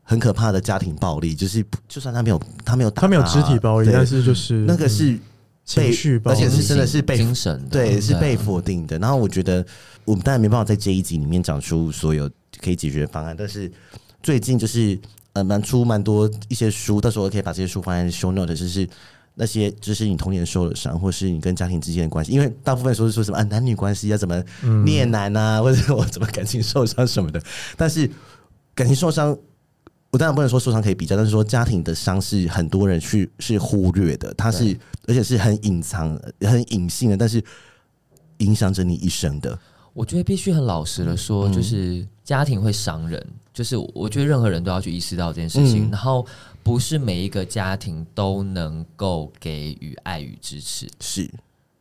很可怕的家庭暴力，就是就算他没有他没有打他，他没有肢体暴力，但是就是那个是被，情绪，而且是真的是被精神对，是被否定的。然后我觉得我们当然没办法在这一集里面讲出所有可以解决的方案，但是最近就是呃蛮出蛮多一些书，到时候可以把这些书放在 show note，就是。那些就是你童年受了伤，或是你跟家庭之间的关系，因为大部分说是说什么啊男女关系要怎么恋男啊，嗯、或者我怎么感情受伤什么的。但是感情受伤，我当然不能说受伤可以比较，但是说家庭的伤是很多人去是忽略的，它是而且是很隐藏、很隐性的，但是影响着你一生的。我觉得必须很老实的说，嗯、就是家庭会伤人，就是我觉得任何人都要去意识到这件事情。嗯、然后不是每一个家庭都能够给予爱与支持，是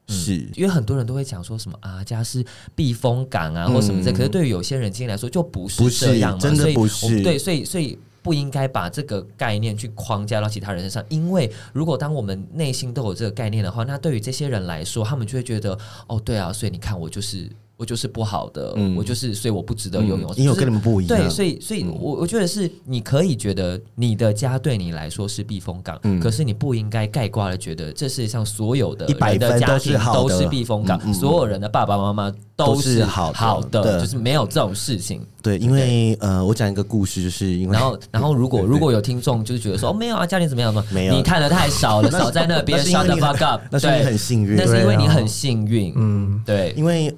是、嗯，因为很多人都会讲说什么啊，家是避风港啊，或什么这，嗯、可是对于有些人今天来说就不是这样嘛，真的不是，对，所以所以不应该把这个概念去框架到其他人身上，因为如果当我们内心都有这个概念的话，那对于这些人来说，他们就会觉得哦，对啊，所以你看我就是。我就是不好的，嗯、我就是，所以我不值得拥有。因为我跟你们不一样，对，所以，所以我我觉得是，你可以觉得你的家对你来说是避风港，嗯、可是你不应该概括的觉得这世界上所有的人的家庭都是避风港，嗯嗯、所有人的爸爸妈妈都是好好的，就是没有这种事情。对，因为呃，我讲一个故事，就是因为然后，然后如果如果有听众就是觉得说哦，没有啊，家庭怎么样吗？没有，你看的太少了，少在那边 shut the fuck up，那是因为很幸运，那是因为你很幸运，嗯，对，因为。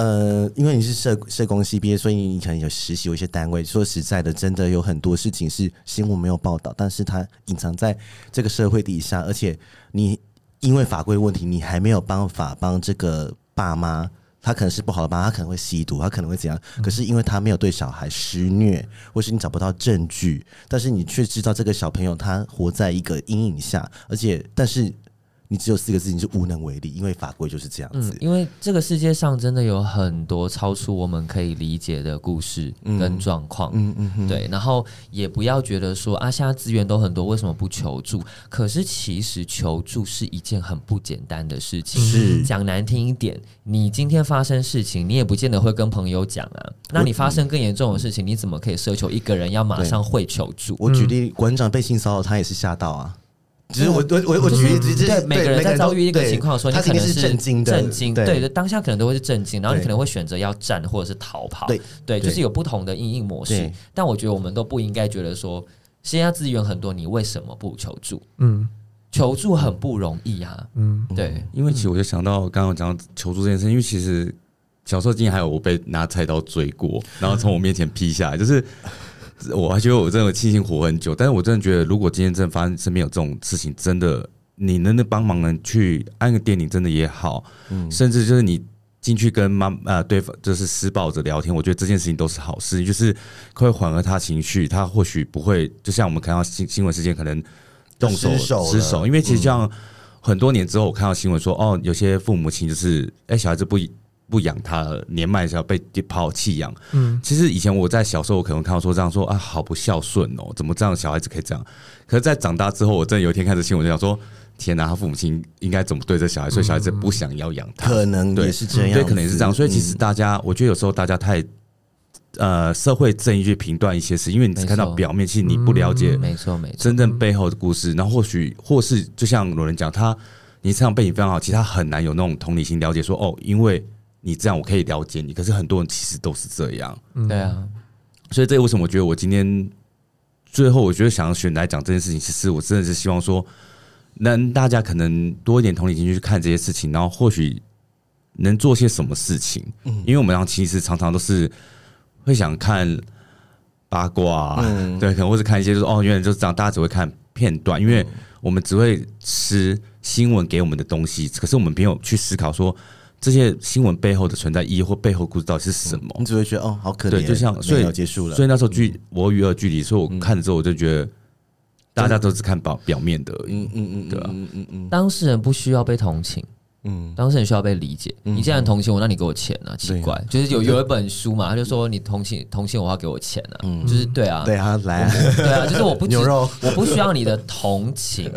呃，因为你是社社工系毕业，所以你可能有实习，有一些单位。说实在的，真的有很多事情是新闻没有报道，但是它隐藏在这个社会底下。而且你因为法规问题，你还没有办法帮这个爸妈，他可能是不好的爸妈，他可能会吸毒，他可能会怎样。可是因为他没有对小孩施虐，或是你找不到证据，但是你却知道这个小朋友他活在一个阴影下，而且但是。你只有四个字，你是无能为力，因为法规就是这样子。嗯，因为这个世界上真的有很多超出我们可以理解的故事跟状况。嗯嗯嗯，对。然后也不要觉得说啊，现在资源都很多，为什么不求助？可是其实求助是一件很不简单的事情。是讲难听一点，你今天发生事情，你也不见得会跟朋友讲啊。那你发生更严重的事情，你怎么可以奢求一个人要马上会求助？我举例，馆长被性骚扰，他也是吓到啊。只是我我我我举例，只是对每个人在遭遇一个情况的时候，你可能是震惊的，震惊，对，当下可能都会是震惊，然后你可能会选择要战或者是逃跑，对对，就是有不同的应应模式。但我觉得我们都不应该觉得说，现在资源很多，你为什么不求助？嗯，求助很不容易啊。嗯，对，因为其实我就想到刚刚讲求助这件事，因为其实小时候经验还有我被拿菜刀追过，然后从我面前劈下来，就是。我还觉得我真的庆幸活很久，但是我真的觉得，如果今天真的发生身边有这种事情，真的你能能帮忙人去按个电铃，真的也好，嗯，甚至就是你进去跟妈呃对方就是施暴者聊天，我觉得这件事情都是好事，就是会缓和他情绪，他或许不会就像我们看到新新闻事件可能动手失手，因为其实像很多年之后，我看到新闻说，哦，有些父母亲就是哎、欸、小孩子不。不养他，年迈的时候被抛弃养。嗯，其实以前我在小时候，我可能看到说这样说啊，好不孝顺哦，怎么这样小孩子可以这样？可是，在长大之后，我真的有一天看这新闻，就想说，天哪，他父母亲应该怎么对这小孩？所以小孩子不想要养他，可能也是这样，对，可能也是这样。所以其实大家，我觉得有时候大家太呃社会正义去评断一些事，因为你只看到表面，其实你不了解，没错没错，真正背后的故事。然后或许或是就像有人讲，他你成长背景非常好，其实他很难有那种同理心，了解说哦，因为。你这样我可以了解你，可是很多人其实都是这样，对啊，所以这为什么我觉得我今天最后我觉得想要选来讲这件事情，其实我真的是希望说，能大家可能多一点同理心去看这些事情，然后或许能做些什么事情，嗯，因为我们俩其实常常都是会想看八卦，嗯，对，可能或是看一些就是哦，原来就是这样，大家只会看片段，因为我们只会吃新闻给我们的东西，可是我们没有去思考说。这些新闻背后的存在意义或背后故事到底是什么？你只会觉得哦，好可怜。对，就像所以结束了。所以那时候距我与恶距离，所以我看了之后我就觉得，大家都只看表表面的而已。嗯嗯嗯，对啊，嗯嗯嗯。当事人不需要被同情，嗯，当事人需要被理解。你既然同情我，那你给我钱啊？奇怪，就是有有一本书嘛，他就说你同情同情我，要给我钱啊。嗯，就是对啊，对啊，来，对啊，就是我不 牛肉，我不需要你的同情。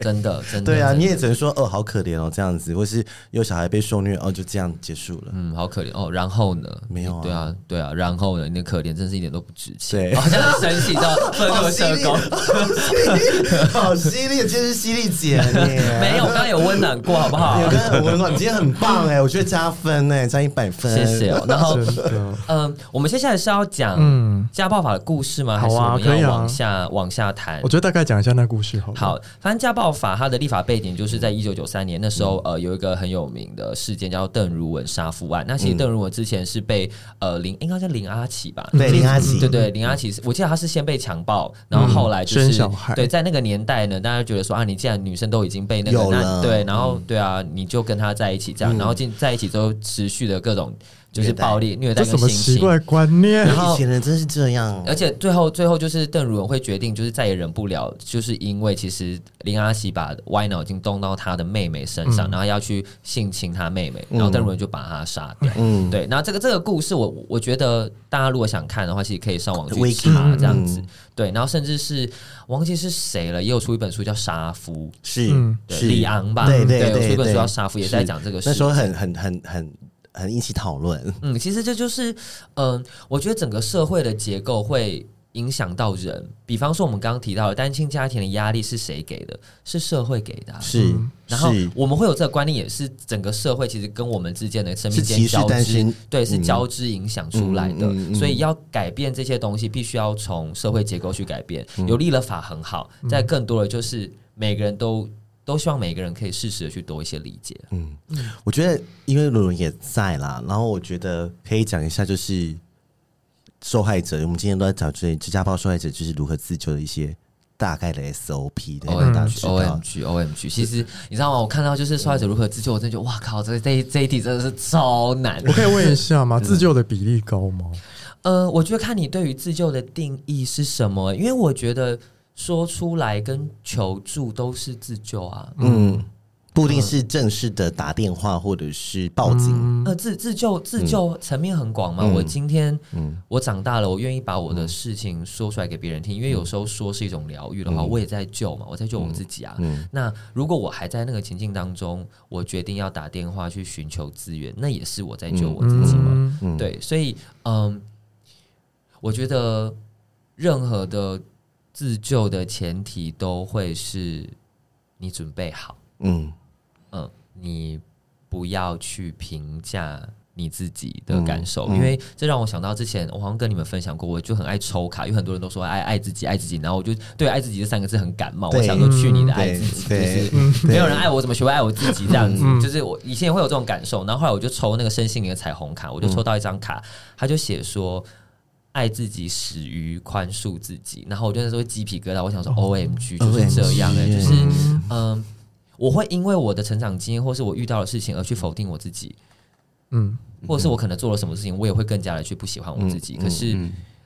真的，真的，对啊，你也只能说哦，好可怜哦，这样子，或是有小孩被受虐哦，就这样结束了。嗯，好可怜哦。然后呢？没有啊。对啊，对啊。然后呢？你的可怜真是一点都不值钱。对，好像生气到愤怒社工，好犀利，今天是犀利姐。没有，我刚刚有温暖过，好不好？有刚刚很温暖，你今天很棒哎，我觉得加分哎，加一百分，谢谢哦。然后，嗯，我们接下来是要讲嗯家暴法的故事吗？还是我们要往下往下谈？我觉得大概讲一下那故事好。好，反正家暴。道法它的立法背景就是在一九九三年那时候，呃，有一个很有名的事件叫邓如文杀夫案。那其实邓如文之前是被呃林应该叫林阿奇吧？对，林阿奇，对对，林阿奇是我记得他是先被强暴，然后后来就是、嗯、小孩。对，在那个年代呢，大家觉得说啊，你既然女生都已经被那个那对，然后对啊，你就跟他在一起这样，嗯、然后进在一起之后持续的各种。就是暴力虐待，这什么奇怪观念？然后以前人真是这样，而且最后最后就是邓如文会决定，就是再也忍不了，就是因为其实林阿喜把歪脑筋动到他的妹妹身上，然后要去性侵他妹妹，然后邓如文就把他杀掉。嗯，对。然后这个这个故事，我我觉得大家如果想看的话，其实可以上网去查这样子。对，然后甚至是忘记是谁了，也有出一本书叫《杀夫》，是是李昂吧？对对对，有出一本书叫《杀夫》，也在讲这个事。那时候很很很很。很引起讨论。嗯，其实这就是，嗯、呃，我觉得整个社会的结构会影响到人。比方说，我们刚刚提到的单亲家庭的压力是谁给的？是社会给的、啊。是，然后我们会有这个观念，也是整个社会其实跟我们之间的生命间交织，对，是交织影响出来的。嗯嗯嗯、所以要改变这些东西，必须要从社会结构去改变。嗯、有立了法很好，再更多的就是每个人都。都希望每个人可以适时的去多一些理解。嗯，我觉得因为伦伦也在啦，然后我觉得可以讲一下，就是受害者，我们今天都在讲这这家暴受害者就是如何自救的一些大概的 SOP 的。OMG，OMG，其实你知道吗？我看到就是受害者如何自救，我真的觉得哇靠，这这一这一题真的是超难。我可以问一下吗？自救的比例高吗？呃，我觉得看你对于自救的定义是什么，因为我觉得。说出来跟求助都是自救啊，嗯，不一定是正式的打电话或者是报警，嗯、呃，自自救自救层面很广嘛。嗯、我今天，嗯，我长大了，我愿意把我的事情说出来给别人听，因为有时候说是一种疗愈的话，嗯、我也在救嘛，我在救我自己啊。嗯，那如果我还在那个情境当中，我决定要打电话去寻求资源，那也是我在救我自己嘛。对，所以，嗯，我觉得任何的。自救的前提都会是你准备好，嗯。嗯，你不要去评价你自己的感受，因为这让我想到之前我好像跟你们分享过，我就很爱抽卡，因为很多人都说爱爱自己，爱自己，然后我就对“爱自己”这三个字很感冒，我想说去你的爱自己，就是没有人爱我，怎么学会爱我自己？这样子，嗯、就是我以前也会有这种感受，然后后来我就抽那个身心灵的彩虹卡，我就抽到一张卡，他就写说。爱自己始于宽恕自己，然后我就那时候鸡皮疙瘩，我想说 O M G 就是这样的、欸，就是嗯、呃，我会因为我的成长经验或是我遇到的事情而去否定我自己，嗯，或者是我可能做了什么事情，我也会更加的去不喜欢我自己。可是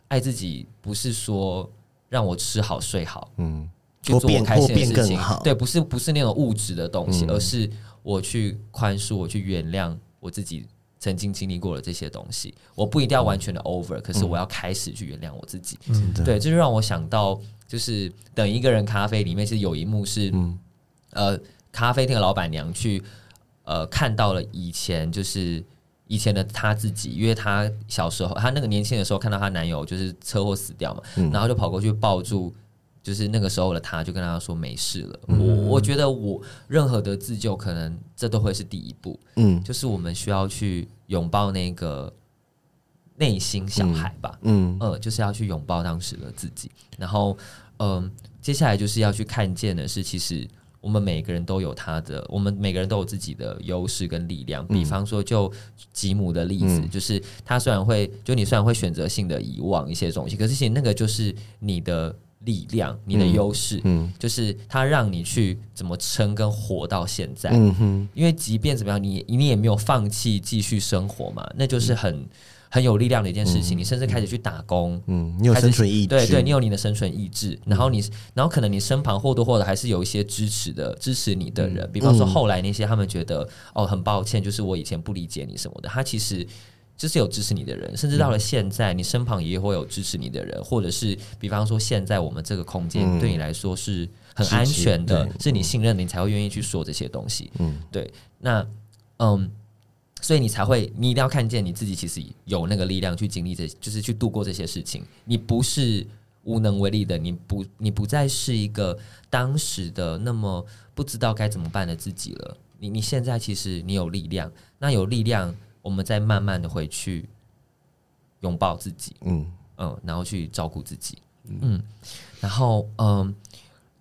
爱自己不是说让我吃好睡好，嗯，去做我开心的事情，对，不是不是那种物质的东西，而是我去宽恕，我去原谅我自己。曾经经历过了这些东西，我不一定要完全的 over，、嗯、可是我要开始去原谅我自己。嗯、对，这就让我想到，就是等一个人咖啡里面，其实有一幕是，嗯、呃，咖啡店的老板娘去，呃，看到了以前就是以前的她自己，因为她小时候，她那个年轻的时候看到她男友就是车祸死掉嘛，嗯、然后就跑过去抱住。就是那个时候的他，就跟他说没事了。嗯、我我觉得我任何的自救，可能这都会是第一步。嗯，就是我们需要去拥抱那个内心小孩吧。嗯，呃，就是要去拥抱当时的自己。然后，嗯、呃，接下来就是要去看见的是，其实我们每个人都有他的，我们每个人都有自己的优势跟力量。比方说，就吉姆的例子，嗯、就是他虽然会，就你虽然会选择性的遗忘一些东西，可是其实那个就是你的。力量，你的优势，嗯，嗯，就是它让你去怎么撑跟活到现在，嗯哼，因为即便怎么样，你你也没有放弃继续生活嘛，那就是很、嗯、很有力量的一件事情。嗯、你甚至开始去打工，嗯，你有生存意志，对对，你有你的生存意志，然后你，然后可能你身旁或多或少还是有一些支持的支持你的人，比方说后来那些他们觉得哦，很抱歉，就是我以前不理解你什么的，他其实。就是有支持你的人，甚至到了现在，你身旁也会有支持你的人，或者是比方说，现在我们这个空间对你来说是很安全的，是你信任的，你才会愿意去说这些东西。嗯，对。那嗯，所以你才会，你一定要看见你自己其实有那个力量去经历这，就是去度过这些事情。你不是无能为力的，你不，你不再是一个当时的那么不知道该怎么办的自己了。你，你现在其实你有力量，那有力量。我们再慢慢的回去拥抱自己，嗯。嗯，然后去照顾自己，嗯，然后嗯，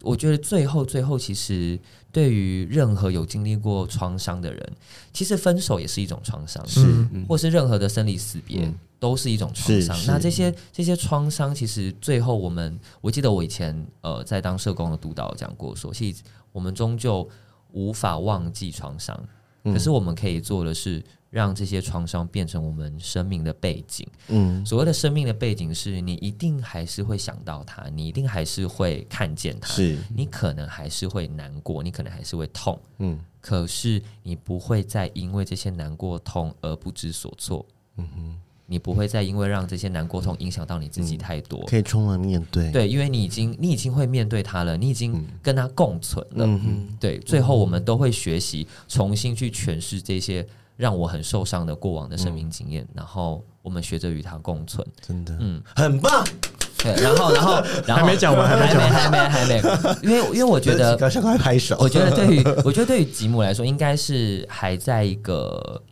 我觉得最后最后，其实对于任何有经历过创伤的人，其实分手也是一种创伤，是，或是任何的生离死别、嗯、都是一种创伤。那这些这些创伤，其实最后我们，我记得我以前呃在当社工的督导讲过说，说其实我们终究无法忘记创伤，可是我们可以做的是。让这些创伤变成我们生命的背景。嗯，所谓的生命的背景是你一定还是会想到它，你一定还是会看见它，是你可能还是会难过，你可能还是会痛。嗯，可是你不会再因为这些难过痛而不知所措。嗯哼，你不会再因为让这些难过痛影响到你自己太多，可以充分面对。对，因为你已经你已经会面对它了，你已经跟它共存了。嗯哼，对，最后我们都会学习重新去诠释这些。让我很受伤的过往的生命经验，嗯、然后我们学着与它共存，真的，嗯，很棒。对，然后，然后，然后还没讲完，还没，还没，还没，因为，因为我觉得，拍手。我觉得对于，我觉得对于吉姆来说，应该是还在一个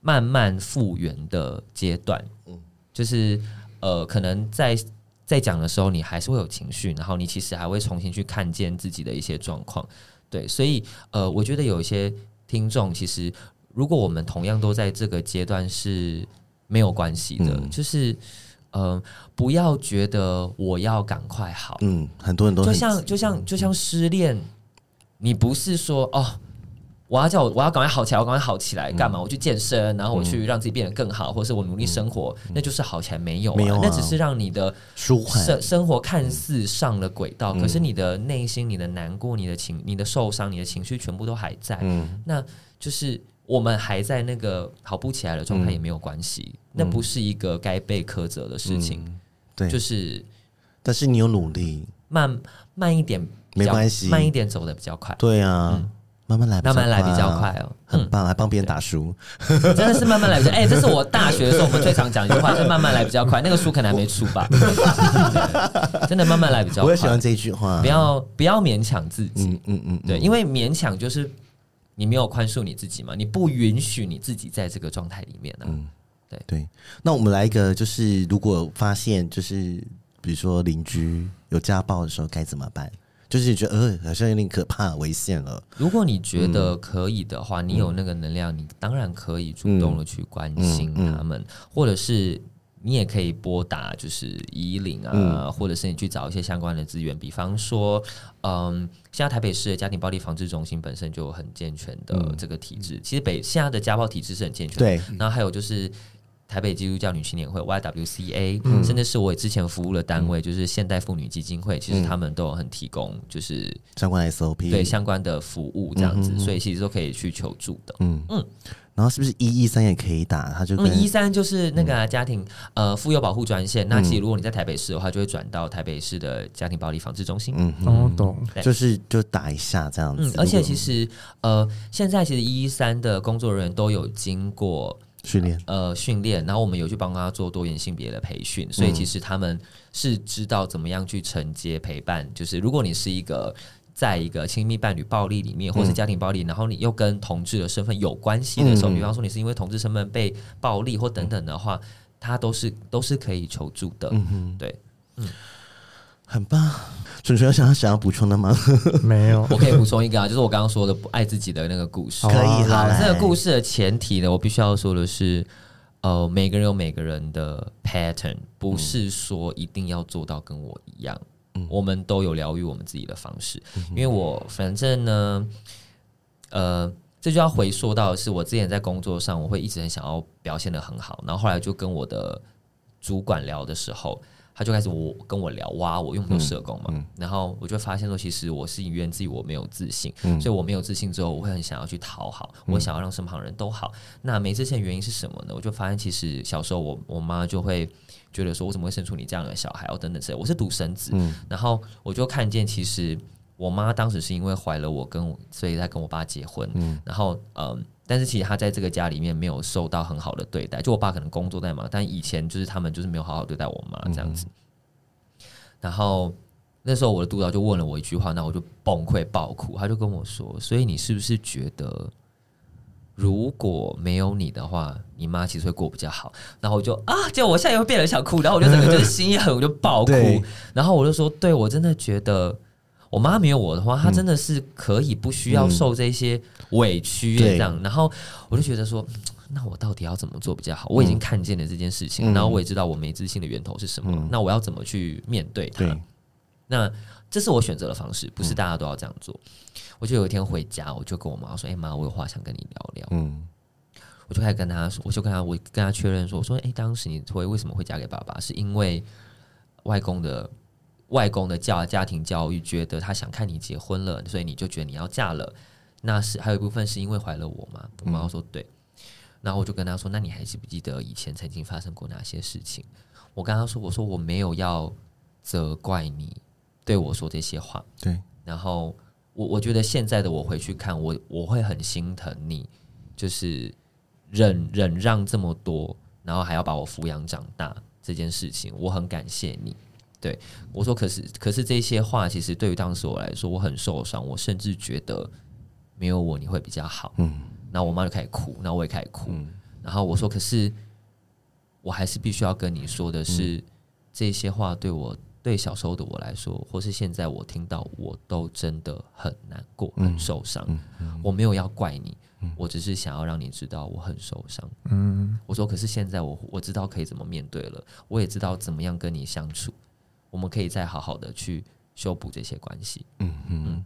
慢慢复原的阶段。嗯，就是呃，可能在在讲的时候，你还是会有情绪，然后你其实还会重新去看见自己的一些状况。对，所以呃，我觉得有一些听众其实。如果我们同样都在这个阶段是没有关系的，嗯、就是呃，不要觉得我要赶快好。嗯，很多人都就像就像就像失恋，嗯、你不是说哦，我要叫我我要赶快好起来，我赶快好起来干嘛？嗯、我去健身，然后我去让自己变得更好，嗯、或是我努力生活，嗯、那就是好起来没有、啊？没有、啊，那只是让你的生生生活看似上了轨道，嗯、可是你的内心、你的难过、你的情、你的受伤、你的情绪全部都还在。嗯，那就是。我们还在那个好不起来的状态也没有关系，嗯、那不是一个该被苛责的事情。嗯、对，就是，但是你有努力，慢慢一点没关系，慢一点走的比较快。对啊，嗯、慢慢来，慢慢来比较快哦，很棒，还帮别人打书，真的是慢慢来比较。哎、欸，这是我大学的时候我们最常讲一句话，是慢慢来比较快。那个书可能还没出吧？真的慢慢来比较快。我也喜欢这一句话，不要不要勉强自己。嗯嗯嗯，对，因为勉强就是。你没有宽恕你自己吗？你不允许你自己在这个状态里面呢、啊？嗯，对对。那我们来一个，就是如果发现，就是比如说邻居有家暴的时候该怎么办？就是你觉得呃，好像有点可怕、危险了。如果你觉得可以的话，嗯、你有那个能量，你当然可以主动的去关心他们，嗯嗯嗯、或者是。你也可以拨打，就是一一零啊，嗯、或者是你去找一些相关的资源，比方说，嗯，现在台北市的家庭暴力防治中心本身就有很健全的这个体制。嗯、其实北现在的家暴体制是很健全的。对。然后还有就是台北基督教女青年会 YWCA，、嗯、甚至是我之前服务的单位，就是现代妇女基金会，其实他们都有很提供就是相关 SOP，对相关的服务这样子，所以其实都可以去求助的。嗯嗯。然后是不是一一三也可以打？他就跟一三就是那个家庭、嗯、呃妇幼保护专线。那其实如果你在台北市的话，就会转到台北市的家庭暴力防治中心。嗯，懂，懂。对就是就打一下这样子。嗯，而且其实呃，现在其实一一三的工作人员都有经过训练，呃，训练。然后我们有去帮他做多元性别的培训，所以其实他们是知道怎么样去承接陪伴。就是如果你是一个。在一个亲密伴侣暴力里面，或是家庭暴力，嗯、然后你又跟同志的身份有关系的时候，嗯、比方说你是因为同志身份被暴力或等等的话，他都是都是可以求助的。嗯哼，对，嗯，很棒。纯纯有想要想要补充的吗？没有，我可以补充一个啊，就是我刚刚说的不爱自己的那个故事。可以啦，这个故事的前提呢，我必须要说的是，呃，每个人有每个人的 pattern，不是说一定要做到跟我一样。我们都有疗愈我们自己的方式，因为我反正呢，呃，这就要回溯到的是我之前在工作上，我会一直很想要表现的很好，然后后来就跟我的主管聊的时候，他就开始我跟我聊哇，我用不用社工嘛？嗯嗯、然后我就发现说，其实我是源自于我没有自信，嗯、所以我没有自信之后，我会很想要去讨好，我想要让身旁人都好。那没自信的原因是什么呢？我就发现，其实小时候我我妈就会。觉得说，我怎么会生出你这样的小孩？哦，等等之类。我是独生子，嗯、然后我就看见，其实我妈当时是因为怀了我，跟我，所以在跟我爸结婚。嗯、然后，嗯，但是其实她在这个家里面没有受到很好的对待。就我爸可能工作在忙，但以前就是他们就是没有好好对待我妈这样子。嗯、然后那时候我的督导就问了我一句话，那我就崩溃爆哭。他就跟我说：“所以你是不是觉得？”如果没有你的话，你妈其实会过比较好。然后我就啊，就我现在又变得想哭，然后我就整个就是心一狠，我就爆哭。然后我就说，对我真的觉得，我妈没有我的话，她真的是可以不需要受这些委屈这样。嗯、然后我就觉得说，那我到底要怎么做比较好？我已经看见了这件事情，嗯、然后我也知道我没自信的源头是什么。嗯、那我要怎么去面对它？对那这是我选择的方式，不是大家都要这样做。嗯、我就有一天回家，我就跟我妈说：“哎、欸、妈，我有话想跟你聊聊。”嗯。我就开始跟他说，我就跟他，我跟他确认说，我说，哎、欸，当时你会为什么会嫁给爸爸？是因为外公的外公的教家庭教育，觉得他想看你结婚了，所以你就觉得你要嫁了。那是还有一部分是因为怀了我嘛？我妈妈说对。然后我就跟他说，那你还记不记得以前曾经发生过哪些事情？我跟他说，我说我没有要责怪你对我说这些话。对。然后我我觉得现在的我回去看我，我会很心疼你，就是。忍忍让这么多，然后还要把我抚养长大这件事情，我很感谢你。对我说，可是可是这些话，其实对于当时我来说，我很受伤，我甚至觉得没有我你会比较好。嗯，然后我妈就开始哭，然后我也开始哭。嗯，然后我说，可是我还是必须要跟你说的是，嗯，这些话对我对小时候的我来说，或是现在我听到，我都真的很难过，很受伤。我没有要怪你。我只是想要让你知道我很受伤。嗯，我说，可是现在我我知道可以怎么面对了，我也知道怎么样跟你相处，我们可以再好好的去修补这些关系。嗯嗯。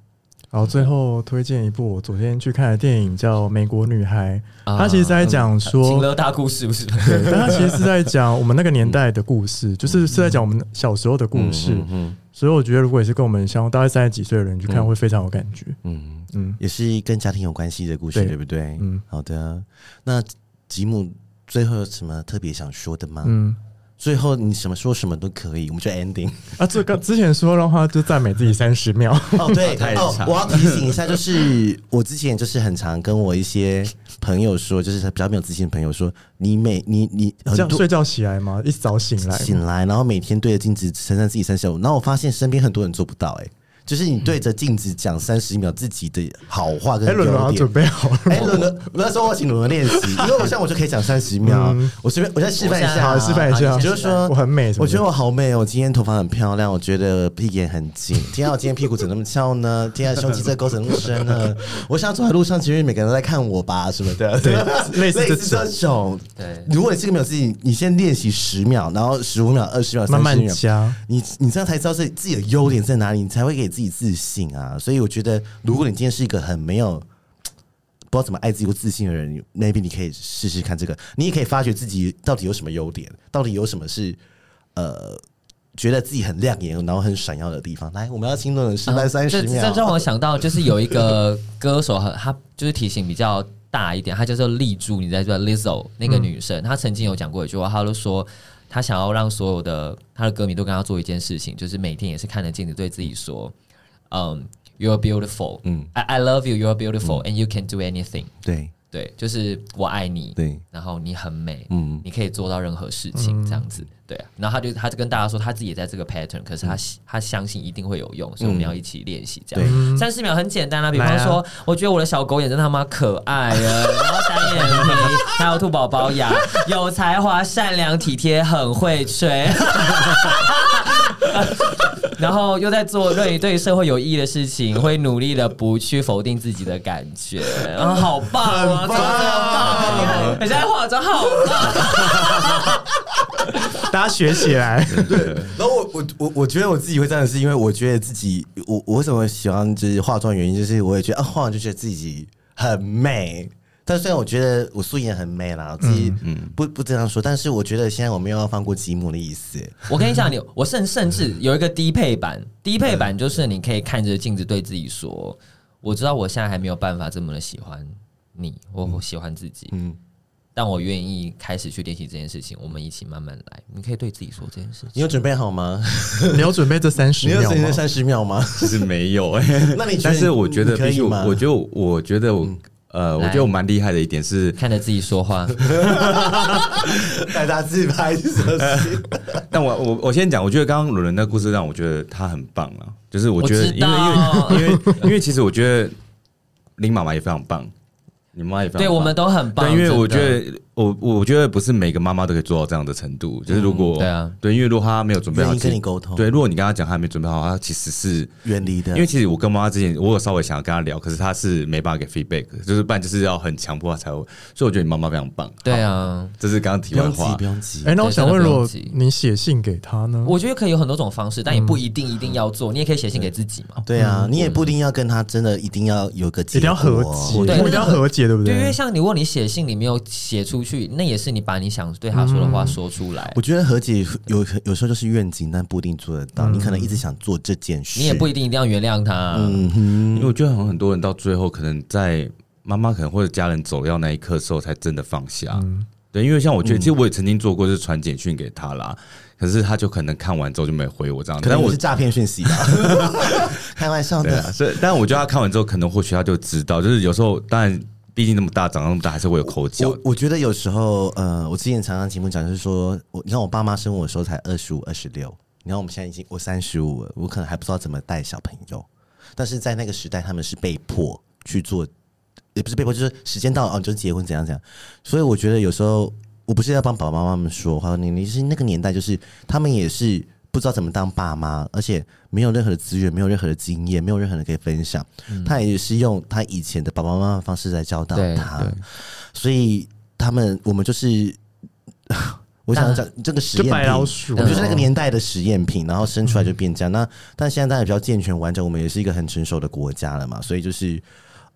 然后最后推荐一部我昨天去看的电影，叫《美国女孩》。它其实在讲说情勒大故事，不是？对，但它其实是在讲我们那个年代的故事，就是是在讲我们小时候的故事。嗯，所以我觉得，如果也是跟我们相大概三十几岁的人去看，会非常有感觉。嗯嗯，也是跟家庭有关系的故事，对不对？嗯，好的。那吉姆最后有什么特别想说的吗？嗯。最后你什么说什么都可以，我们就 ending 啊。这个之前说的话就赞美自己三十秒 哦，对，太长。我要提醒一下，就是我之前就是很常跟我一些朋友说，就是比较没有自信的朋友说，你每你你这样睡觉起来吗？一早醒来醒来，然后每天对着镜子称赞自己三十秒，然后我发现身边很多人做不到、欸，哎。就是你对着镜子讲三十秒自己的好话跟优点。准备好了。哎，伦伦，那时候我请伦伦练习，因为我像我就可以讲三十秒。我随便，我再示范一下，好，示范一下。就是说我很美，我觉得我好美哦。我今天头发很漂亮，我觉得屁眼很紧。今天我今天屁股怎么那么翘呢？今天胸肌这沟怎么那么深呢？我想走在路上，其实每个人都在看我吧，什么的。对，类似这种。对，如果你是个没有自己，你先练习十秒，然后十五秒、二十秒、三十秒，慢慢加。你你这样才知道自己自己的优点在哪里，你才会给自己自信。啊，所以我觉得，如果你今天是一个很没有不知道怎么爱自己或自信的人，maybe 你可以试试看这个。你也可以发掘自己到底有什么优点，到底有什么是呃觉得自己很亮眼，然后很闪耀的地方。来，我们要听的是示范三十秒。这让我想到，就是有一个歌手，他就是体型比较大一点，他叫做丽珠。你在说 Lizzo 那个女生，她曾经有讲过一句话，她就说她想要让所有的他的歌迷都跟他做一件事情，就是每天也是看着镜子对自己说。嗯、um,，You're beautiful。嗯，I I love you. You're beautiful,、嗯、and you can do anything 对。对对，就是我爱你。对，然后你很美。嗯，你可以做到任何事情，这样子。嗯、对啊，然后他就他就跟大家说，他自己也在这个 pattern，可是他、嗯、他相信一定会有用，所以我们要一起练习。这样，三十、嗯、秒很简单啊。比方说，啊、我觉得我的小狗眼真他妈可爱啊，然后单眼皮，还有兔宝宝牙，有才华、善良、体贴，很会吹。然后又在做对对社会有意义的事情，会努力的不去否定自己的感觉，然后好棒啊，超棒！你现在化妆好棒，大家学起来。对，然后我我我我觉得我自己会这样，是因为我觉得自己，我我为什么喜欢就是化妆，原因就是我也觉得啊，化完就觉得自己很美。但虽然我觉得我素颜很美啦，我自己不不这样说，但是我觉得现在我没有要放过吉姆的意思。我跟你讲，你 我甚甚至有一个低配版，低配版就是你可以看着镜子对自己说：“我知道我现在还没有办法这么的喜欢你，我我喜欢自己，嗯，但我愿意开始去练习这件事情，我们一起慢慢来。”你可以对自己说这件事情。你有准备好吗？你有准备这三十秒？你有准备三十秒吗？其实没有哎。那你但是我觉得必须，我就我觉得我。呃，我觉得我蛮厉害的一点是看着自己说话，带他自拍是什么事？情？但我我我先讲，我觉得刚刚伦伦的故事让我觉得他很棒啊，就是我觉得因为因为因为因为其实我觉得林妈妈也非常棒，你妈也非常棒，对，我们都很棒。对因为我觉得我我我觉得不是每个妈妈都可以做到这样的程度，就是如果、嗯、对啊，对，因为如果她没有准备好，跟你沟通，对，如果你跟她讲她还没准备好，她其实是远离的。因为其实我跟妈妈之前，我有稍微想要跟她聊，可是她是没办法给 feedback，就是不然就是要很强迫她才会。所以我觉得你妈妈非常棒。对啊，这是刚刚题外话，不用急。哎、欸，那我想问，如果你写信给她呢？我觉得可以有很多种方式，但也不一定一定要做。嗯、你也可以写信给自己嘛。对啊，你也不一定要跟她真的一定要有个结，一定要和解，对，一定要和解，对不对？对，因为像你，如果你写信你没有写出去，那也是你把你想对他说的话说出来。我觉得和解有有时候就是愿景，但不一定做得到。你可能一直想做这件事，你也不一定一定要原谅他。嗯哼，因为我觉得很很多人到最后，可能在妈妈可能或者家人走掉那一刻的时候，才真的放下。对，因为像我觉得，其实我也曾经做过，就是传简讯给他啦。可是他就可能看完之后就没回我这样。可能我是诈骗讯息吧，开玩笑的。所以，但我觉得他看完之后，可能或许他就知道，就是有时候，当然，毕竟那么大，长那么大，还是会有口角。我我觉得有时候，呃，我之前常常节目讲，就是说我，你看我爸妈生我的时候才二十五、二十六，你看我们现在已经我三十五了，我可能还不知道怎么带小朋友。但是在那个时代，他们是被迫去做。也不是被迫，就是时间到了哦，就是结婚怎样怎样。所以我觉得有时候我不是要帮爸爸妈妈们说话，你你是那个年代，就是他们也是不知道怎么当爸妈，而且没有任何的资源，没有任何的经验，没有任何人可以分享。嗯、他也是用他以前的爸爸妈妈的方式来教导他，所以他们我们就是，我想讲这个实验品，我们就是那个年代的实验品，然后生出来就变这样。嗯、那但现在大家比较健全完整，我们也是一个很成熟的国家了嘛，所以就是。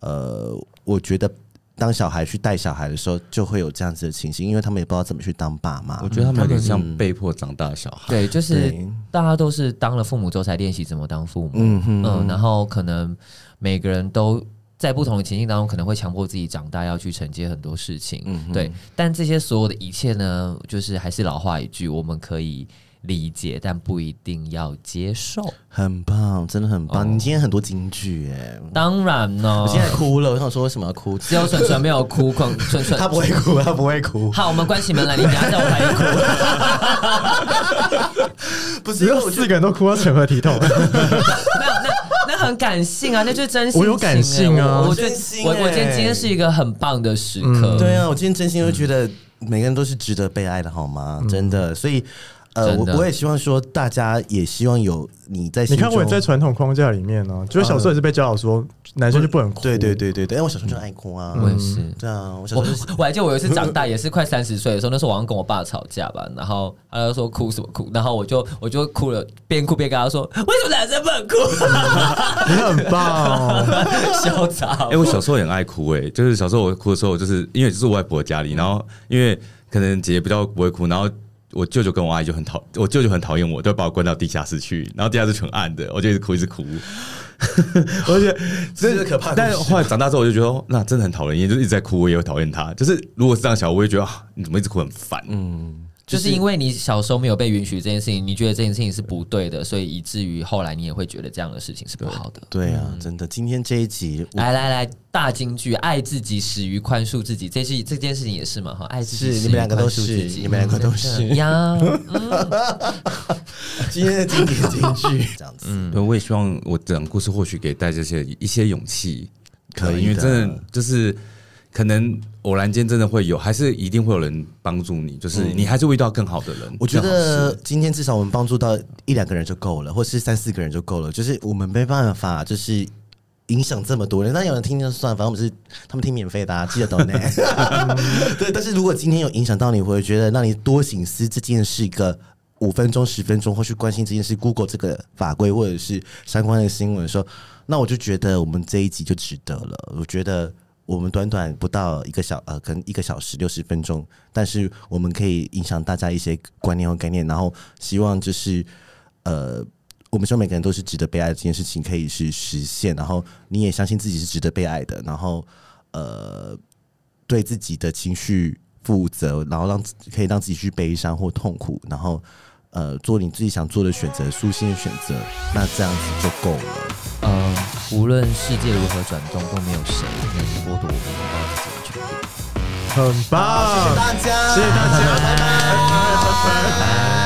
呃，我觉得当小孩去带小孩的时候，就会有这样子的情形，因为他们也不知道怎么去当爸妈。我觉得他们有点像被迫长大的小孩。对，就是大家都是当了父母之后才练习怎么当父母。嗯哼嗯，然后可能每个人都在不同的情境当中，可能会强迫自己长大，要去承接很多事情。对。但这些所有的一切呢，就是还是老话一句，我们可以。理解，但不一定要接受。很棒，真的很棒！哦、你今天很多金句哎，当然呢。我现在哭了，我想说为什么要哭？只有蠢蠢没有哭，蠢蠢他不会哭，他不会哭。好，我们关起门来，你等下在我旁边哭。不是，只有四个人都哭到成何体统？没有，那那很感性啊，那就是真心。我有感性啊，我觉得我我今天今天是一个很棒的时刻。嗯、对啊，我今天真心就觉得每个人都是值得被爱的，好吗？嗯、真的，所以。呃，我我也希望说，大家也希望有你在。你看，我也在传统框架里面呢，就是小时候也是被教导说，男生就不能哭。对对对对对，因为我小时候就爱哭啊。我也是。对啊，我小时候我还记得我有一次长大也是快三十岁的时候，那时候我好像跟我爸吵架吧，然后他就说哭什么哭，然后我就我就哭了，边哭边跟他说，为什么男生不能哭？你很棒，潇洒。哎，我小时候也很爱哭，哎，就是小时候我哭的时候，就是因为就是我外婆家里，然后因为可能姐姐比较不会哭，然后。我舅舅跟我阿姨就很讨，我舅舅很讨厌我，都把我关到地下室去，然后地下室全暗的，我就一直哭一直哭。我觉得这是可怕。但是后来长大之后，我就觉得那真的很讨人厌，就一直在哭，我也会讨厌他。就是如果是这样想，我也觉得啊，你怎么一直哭很烦？嗯。就是因为你小时候没有被允许这件事情，你觉得这件事情是不对的，所以以至于后来你也会觉得这样的事情是不好的。对，对啊，嗯、真的。今天这一集，来来来，大金句，爱自己始于宽恕自己，这是这件事情也是嘛？哈，爱自己，你们两个都是，你们两个都是呀。今天的经典金句，这样子。嗯，对，我也希望我讲故事或许给带这些一些勇气，可以，因为真的就是。可能偶然间真的会有，还是一定会有人帮助你，就是你还是会遇到更好的人。我觉得今天至少我们帮助到一两个人就够了，或是三四个人就够了。就是我们没办法，就是影响这么多人。那有人听就算，反正我们是他们听免费的，啊，记得懂呢。对，但是如果今天有影响到你，我会觉得让你多省思这件事一个五分钟、十分钟，或去关心这件事，Google 这个法规或者是相关的新闻的时候，那我就觉得我们这一集就值得了。我觉得。我们短短不到一个小呃，可能一个小时六十分钟，但是我们可以影响大家一些观念和概念，然后希望就是呃，我们说每个人都是值得被爱这件事情可以是实现，然后你也相信自己是值得被爱的，然后呃，对自己的情绪负责，然后让可以让自己去悲伤或痛苦，然后呃，做你自己想做的选择，舒心的选择，那这样子就够了。嗯，无论世界如何转动，都没有谁能剥夺我们拥抱自己的权利。很棒，谢谢大家，谢谢大家，拜拜，拜拜。